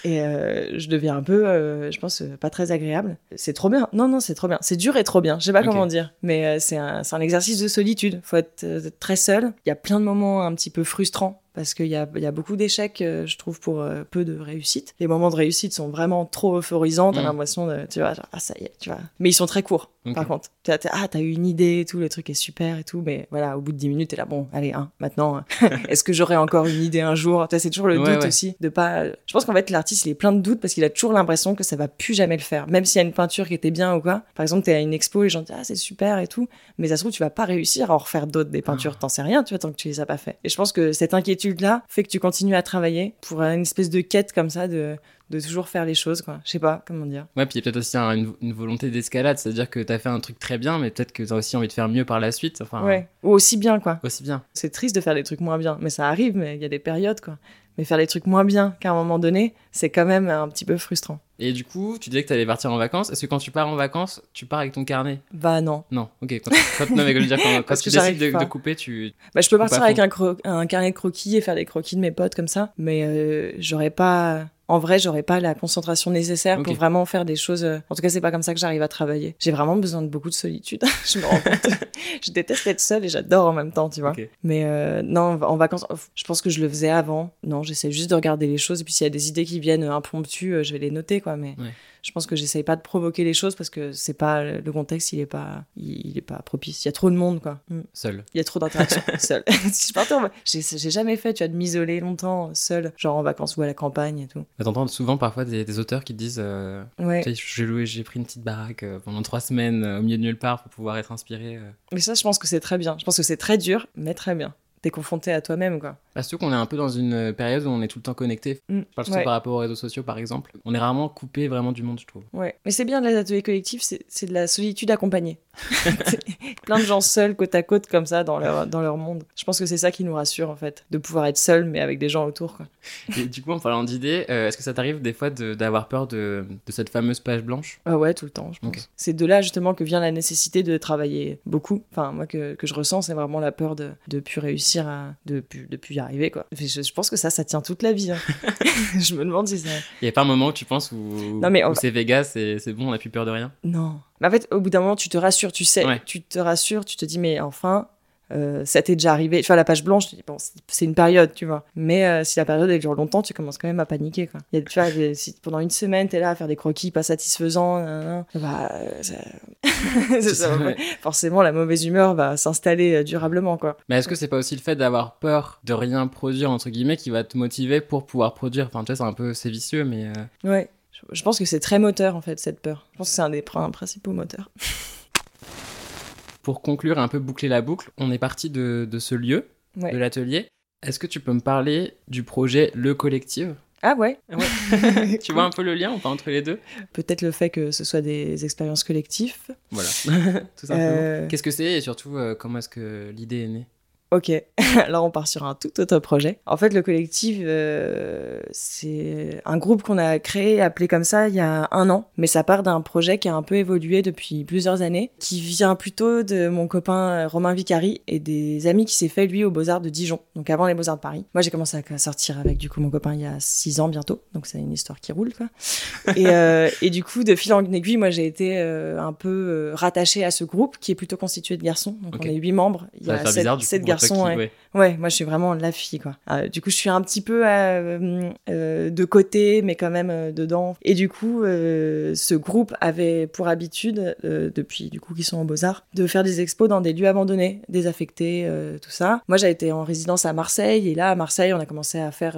Speaker 4: Et euh, je deviens un peu, euh, je pense, euh, pas très agréable. C'est trop bien. Non, non, c'est trop bien. C'est dur et trop bien. Je sais pas comment dire. Mais c'est un, un exercice de solitude. Faut être très seul. Il y a plein de moments un petit peu frustrants parce qu'il y a, il y a beaucoup d'échecs, je trouve, pour peu de réussite. Les moments de réussite sont vraiment trop euphorisants. T'as
Speaker 1: Mm.
Speaker 4: l'impression de, tu vois, genre, ah, ça y est, tu vois. Mais ils sont très courts, par contre. T'as, t'as- ah, t'as eu une idée et tout, le truc est super et tout. Mais voilà, au bout de 10 minutes, t'es là, bon, allez, hein, maintenant, est-ce que j'aurai encore une idée un jour? Tu C'est toujours le
Speaker 1: Ouais,
Speaker 4: doute
Speaker 1: ouais.
Speaker 4: aussi de pas. Je pense qu'en fait, la l'artiste il est plein de doutes parce qu'il a toujours l'impression que ça va plus jamais le faire. Même s'il y a une peinture qui était bien ou quoi. Par exemple, t'es à une expo et les gens disent ah c'est super et tout, mais ça se trouve tu vas pas réussir à en refaire d'autres des peintures. T'en sais rien, tu vois, tant que tu les as pas fait. Et je pense que cette inquiétude là fait que tu continues à travailler pour une espèce de quête comme ça de de toujours faire les choses, quoi. Je sais pas comment dire.
Speaker 1: Ouais, puis il y a peut-être aussi un- une, une volonté d'escalade, c'est-à-dire que t'as fait un truc très bien, mais peut-être que t'as aussi envie de faire mieux par la suite. Enfin,
Speaker 4: Ouais. Ou aussi bien, quoi.
Speaker 1: aussi bien.
Speaker 4: C'est triste de faire des trucs moins bien, mais ça arrive, mais il y a des périodes, quoi. Mais faire des trucs moins bien qu'à un moment donné, c'est quand même un petit peu frustrant.
Speaker 1: Et du coup, tu disais que t'allais partir en vacances. Est-ce que quand tu pars en vacances, tu pars avec ton carnet?
Speaker 4: Bah non.
Speaker 1: Non, ok. Quand, quand- non, mais je veux dire, quand, quand tu décides de, couper, tu.
Speaker 4: Bah, je peux partir avec un carnet de croquis et faire des croquis de mes potes comme ça, mais euh, j'aurais pas. En vrai, j'aurais pas la concentration nécessaire pour vraiment faire des choses. euh, En tout cas, c'est pas comme ça que j'arrive à travailler. J'ai vraiment besoin de beaucoup de solitude. je me rends compte. je déteste être seule et j'adore en même temps, tu vois. Mais euh, non, en vacances, je pense que je le faisais avant. Non, j'essaie juste de regarder les choses. Et puis s'il y a des idées qui viennent impromptues, euh, je vais les noter, quoi. Mais
Speaker 1: Ouais.
Speaker 4: Je pense que j'essaye pas de provoquer les choses parce que c'est pas le contexte, il est pas, il, il est pas propice. Il y a trop de monde, quoi. Mm.
Speaker 1: Seul.
Speaker 4: Il y a trop d'interactions seule. si je partais en j'ai jamais fait, tu vois, de m'isoler longtemps seule, genre en vacances ou à la campagne et tout.
Speaker 1: T'entends souvent parfois des, des auteurs qui te disent euh,
Speaker 4: Ouais.
Speaker 1: J'ai loué, j'ai pris une petite baraque euh, pendant trois semaines euh, au milieu de nulle part pour pouvoir être inspiré. euh.
Speaker 4: Mais ça, je pense que c'est très bien. Je pense que c'est très dur, mais très bien. T'es confronté à toi-même, quoi.
Speaker 1: Bah, surtout qu'on est un peu dans une période où on est tout le temps connecté.
Speaker 4: Mm.
Speaker 1: Je parle surtout
Speaker 4: Ouais.
Speaker 1: par rapport aux réseaux sociaux, par exemple. On est rarement coupé vraiment du monde, je trouve.
Speaker 4: Ouais. Mais c'est bien, les ateliers collectifs, c'est c'est de la solitude accompagnée. Plein de gens seuls, côte à côte, comme ça, dans leur, dans leur monde. Je pense que c'est ça qui nous rassure, en fait. De pouvoir être seul, mais avec des gens autour, quoi.
Speaker 1: Et du coup, en parlant d'idées, euh, est-ce que ça t'arrive des fois de- d'avoir peur de, de cette fameuse page blanche?
Speaker 4: Ah ouais, tout le temps, je pense. C'est de là justement que vient la nécessité de travailler beaucoup. Enfin, moi que, que je ressens, c'est vraiment la peur de de plus réussir à de plus de plus y arriver quoi. Je, je pense que ça, ça tient toute la vie. hein. je me demande si ça.
Speaker 1: Il n'y a pas un moment où tu penses où c'est Vegas et c'est bon, on n'a plus peur de rien?
Speaker 4: Non. Mais en fait, au bout d'un moment, tu te rassures, tu sais,
Speaker 1: Ouais.
Speaker 4: tu te rassures, tu te dis mais enfin. euh, ça t'est déjà arrivé. Tu vois, la page blanche, bon, c'est- une période, tu vois. Mais euh, si la période, elle dure longtemps, tu commences quand même à paniquer, quoi. Il y a, tu vois, des- si pendant une semaine, t'es là à faire des croquis pas satisfaisants, bah, euh, ça...
Speaker 1: Ouais.
Speaker 4: forcément la mauvaise humeur va s'installer durablement quoi.
Speaker 1: Mais est-ce que c'est pas aussi le fait d'avoir peur de rien produire, entre guillemets, qui va te motiver pour pouvoir produire? Enfin, tu vois, c'est un peu, c'est vicieux, mais.
Speaker 4: Ouais. Je, pense que c'est très moteur en fait cette peur. Je pense que c'est un des prin- principaux moteurs.
Speaker 1: Pour conclure, un peu boucler la boucle, on est parti de, de ce lieu,
Speaker 4: Ouais.
Speaker 1: de l'atelier. Est-ce que tu peux me parler du projet Le Collectif
Speaker 4: Ah ouais.
Speaker 1: Tu vois un peu le lien ou pas entre les deux?
Speaker 4: Peut-être le fait que ce soit des expériences collectives.
Speaker 1: Voilà, tout simplement.
Speaker 4: Euh,
Speaker 1: Qu'est-ce que c'est et surtout euh, comment est-ce que l'idée est née?
Speaker 4: Ok, alors on part sur un tout autre projet. En fait, le collectif, euh, c'est un groupe qu'on a créé, appelé comme ça, il y a un an. Mais ça part d'un projet qui a un peu évolué depuis plusieurs années, qui vient plutôt de mon copain euh, Romain Vicari et des amis qui s'est fait, lui, aux Beaux-Arts de Dijon, donc avant les Beaux-Arts de Paris. Moi, j'ai commencé à sortir avec, du coup, mon copain il y a six ans bientôt, donc c'est une histoire qui roule, quoi. Et, euh, et du coup, de fil en aiguille, moi, j'ai été euh, un peu rattachée à ce groupe qui est plutôt constitué de garçons. Donc, on est huit membres. Il y a sept,
Speaker 1: bizarre coup.
Speaker 4: garçons. Ouais.
Speaker 1: Ouais.
Speaker 4: Moi je suis vraiment la fille quoi. Euh, du coup, je suis un petit peu euh, euh, de côté, mais quand même euh, dedans. Et du coup, ce groupe avait pour habitude, depuis du coup qu'ils sont en Beaux Arts, de faire des expos dans des lieux abandonnés, désaffectés, tout ça. Moi, j'ai été en résidence à Marseille, et là à Marseille, on a commencé à faire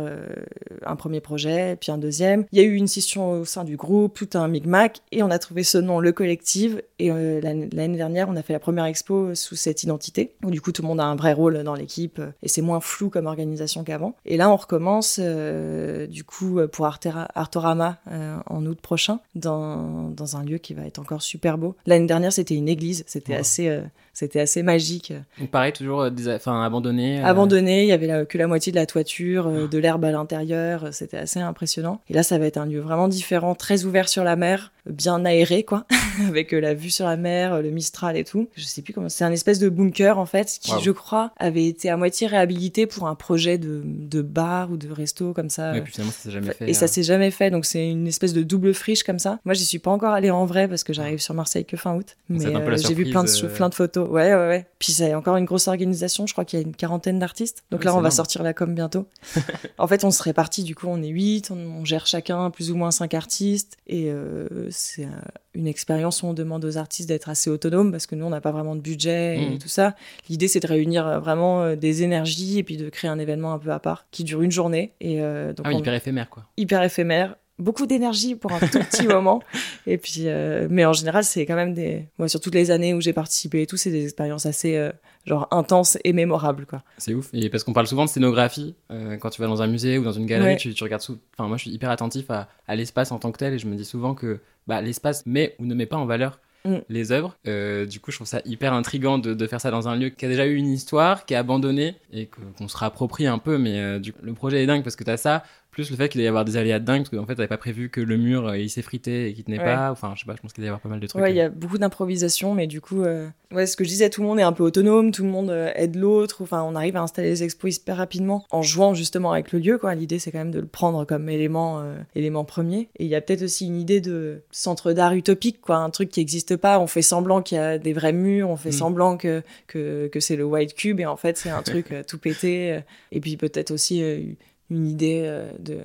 Speaker 4: un premier projet, puis un deuxième. Il y a eu une scission au sein du groupe, tout un micmac, et on a trouvé ce nom, le collectif. Et l'année dernière, on a fait la première expo sous cette identité, où du coup tout le monde a un vrai rôle dans l'équipe, euh, et c'est moins flou comme organisation qu'avant. Et là, on recommence euh, du coup euh, pour Artera- Artorama euh, en août prochain, dans, dans un lieu qui va être encore super beau. L'année dernière, c'était une église, c'était assez, c'était assez magique.
Speaker 1: Donc pareil, toujours euh, des- enfin, abandonné. euh,
Speaker 4: Abandonné, il y avait la- que la moitié de la toiture, euh, de l'herbe à l'intérieur, c'était assez impressionnant. Et là, ça va être un lieu vraiment différent, très ouvert sur la mer, bien aéré, quoi, avec la vue sur la mer, le Mistral et tout. Je sais plus comment, c'est un espèce de bunker, en fait, qui,
Speaker 1: Wow.
Speaker 4: je crois, avait été à moitié réhabilité pour un projet de, de bar ou de resto, comme ça.
Speaker 1: Ouais, puis finalement, ça s'est jamais fait.
Speaker 4: Et ça
Speaker 1: euh.
Speaker 4: s'est jamais fait, donc c'est une espèce de double friche comme ça. Moi, j'y suis pas encore allée en vrai parce que j'arrive sur Marseille que fin août. Mais euh, j'ai vu plein de,
Speaker 1: euh.
Speaker 4: plein de photos. Ouais, ouais, ouais. Puis c'est encore une grosse organisation. Je crois qu'il y a une quarantaine d'artistes. Donc
Speaker 1: Ouais,
Speaker 4: là, on va sortir la com bientôt. en fait, on se répartit. Du coup, on est huit. On, on gère chacun plus ou moins cinq artistes. Et euh, c'est une expérience où on demande aux artistes d'être assez autonomes parce que nous, on n'a pas vraiment de budget et
Speaker 1: Mhm.
Speaker 4: tout ça. L'idée, c'est de réunir euh, vraiment euh, des énergies et puis de créer un événement un peu à part qui dure une journée. Et euh, donc,
Speaker 1: Ah oui,
Speaker 4: on-
Speaker 1: hyper éphémère, quoi.
Speaker 4: hyper éphémère. Beaucoup d'énergie pour un tout petit moment. Et puis, euh, mais en général, c'est quand même des. Moi, sur toutes les années où j'ai participé et tout, c'est des expériences assez, euh, genre, intenses et mémorables, quoi.
Speaker 1: C'est ouf. Et parce qu'on parle souvent de scénographie, euh, quand tu vas dans un musée ou dans une galerie,
Speaker 4: Ouais.
Speaker 1: tu, tu regardes sous. Enfin, moi, je suis hyper attentif à, à l'espace en tant que tel et je me dis souvent que bah, l'espace met ou ne met pas en valeur
Speaker 4: Mm.
Speaker 1: les œuvres. Euh, du coup, je trouve ça hyper intriguant de, de faire ça dans un lieu qui a déjà eu une histoire, qui est abandonné et qu'on se réapproprie un peu. Mais euh, du coup, le projet est dingue parce que t'as ça, plus le fait qu'il y avoir des aléas dingues parce qu'en fait, t'avais pas prévu que le mur euh, il s'effritait et qu'il tenait
Speaker 4: Ouais.
Speaker 1: pas. Enfin, je sais pas, je pense qu'il y avoir pas mal de trucs.
Speaker 4: Ouais, il y a beaucoup d'improvisation, mais du coup, euh, ouais, ce que je disais, tout le monde est un peu autonome, tout le monde euh, aide l'autre. Enfin, on arrive à installer les expos hyper rapidement en jouant justement avec le lieu. Quoi. L'idée, c'est quand même de le prendre comme élément, euh, élément premier. Et il y a peut-être aussi une idée de centre d'art utopique, quoi, un truc qui n'existe pas. On fait semblant qu'il y a des vrais murs, on fait
Speaker 1: Mm.
Speaker 4: semblant que, que, que c'est le white cube, et en fait, c'est un truc euh, tout pété. euh, Et puis peut-être aussi euh, une idée euh, de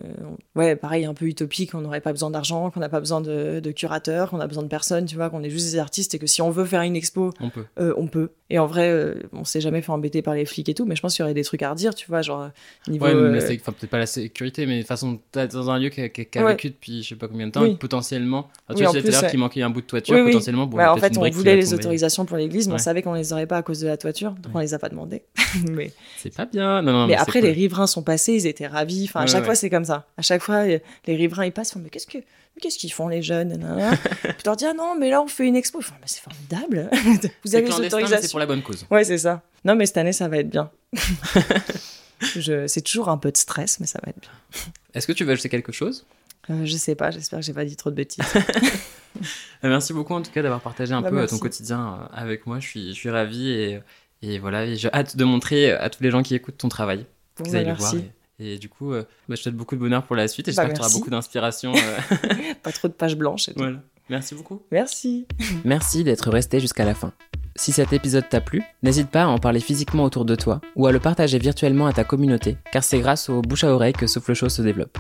Speaker 4: ouais pareil un peu utopique on n'aurait pas besoin d'argent qu'on n'a pas besoin de, de curateurs qu'on a besoin de personne tu vois qu'on est juste des artistes et que si on veut faire une expo
Speaker 1: On peut.
Speaker 4: euh, on peut et en vrai euh, on s'est jamais fait embêter par les flics et tout mais je pense qu'il y aurait des trucs à redire tu vois genre euh, niveau
Speaker 1: Ouais, mais
Speaker 4: euh,
Speaker 1: enfin, peut-être pas la sécurité, mais de toute façon, dans un lieu qui a, qui a- qui a
Speaker 4: Ouais.
Speaker 1: vécu depuis je sais pas combien de temps,
Speaker 4: Oui.
Speaker 1: et potentiellement. Tu
Speaker 4: Oui,
Speaker 1: disais tout à l'heure qu'il manquait un bout de toiture,
Speaker 4: Oui,
Speaker 1: potentiellement. Bon, a
Speaker 4: en fait on voulait les autorisations pour l'église mais on savait qu'on les aurait pas à cause de la toiture donc on les a pas demandé mais
Speaker 1: C'est pas bien. Non, non,
Speaker 4: mais
Speaker 1: c'est
Speaker 4: après, les riverains sont passés, ils étaient ravis. Enfin, à
Speaker 1: Ouais,
Speaker 4: chaque
Speaker 1: ouais.
Speaker 4: fois, c'est comme ça. À chaque fois, euh, les riverains, ils passent, ils font, mais qu'est-ce que, mais qu'est-ce qu'ils font, les jeunes. Puis tu leur dis, ah non, mais là, on fait une expo. Mais c'est formidable. Vous avez les
Speaker 1: mais c'est
Speaker 4: autorisations.
Speaker 1: pour la bonne cause.
Speaker 4: Ouais, c'est ça. Non, mais cette année, ça va être bien. je... C'est toujours un peu de stress, mais ça va être bien.
Speaker 1: Est-ce que tu veux ajouter quelque chose?
Speaker 4: Euh, je sais pas, j'espère que j'ai pas dit trop de bêtises.
Speaker 1: Euh, Merci beaucoup en tout cas d'avoir partagé un
Speaker 4: Bah,
Speaker 1: peu
Speaker 4: merci.
Speaker 1: ton quotidien avec moi. Je suis, je suis ravi et, et voilà, et j'ai hâte de montrer à tous les gens qui écoutent ton travail,
Speaker 4: Bon,
Speaker 1: qu'ils
Speaker 4: bah,
Speaker 1: aillent le voir. Et, et du coup, euh, bah, je te souhaite beaucoup de bonheur pour la suite et
Speaker 4: Bah,
Speaker 1: j'espère que tu auras beaucoup d'inspiration. euh,
Speaker 4: Pas trop de pages blanches et tout.
Speaker 1: voilà. Merci beaucoup.
Speaker 4: Merci.
Speaker 1: Merci d'être resté jusqu'à la fin. Si cet épisode t'a plu, n'hésite pas à en parler physiquement autour de toi ou à le partager virtuellement à ta communauté, car c'est grâce au bouche à oreille que Souffle Show se développe.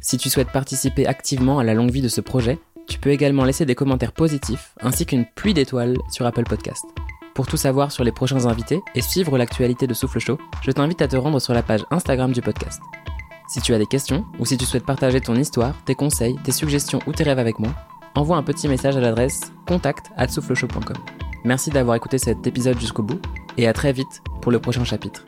Speaker 1: Si tu souhaites participer activement à la longue vie de ce projet, tu peux également laisser des commentaires positifs ainsi qu'une pluie d'étoiles sur Apple Podcast. Pour tout savoir sur les prochains invités et suivre l'actualité de Souffle Show, je t'invite à te rendre sur la page Instagram du podcast. Si tu as des questions ou si tu souhaites partager ton histoire, tes conseils, tes suggestions ou tes rêves avec moi, envoie un petit message à l'adresse contact@souffleshow.com. Merci d'avoir écouté cet épisode jusqu'au bout et à très vite pour le prochain chapitre.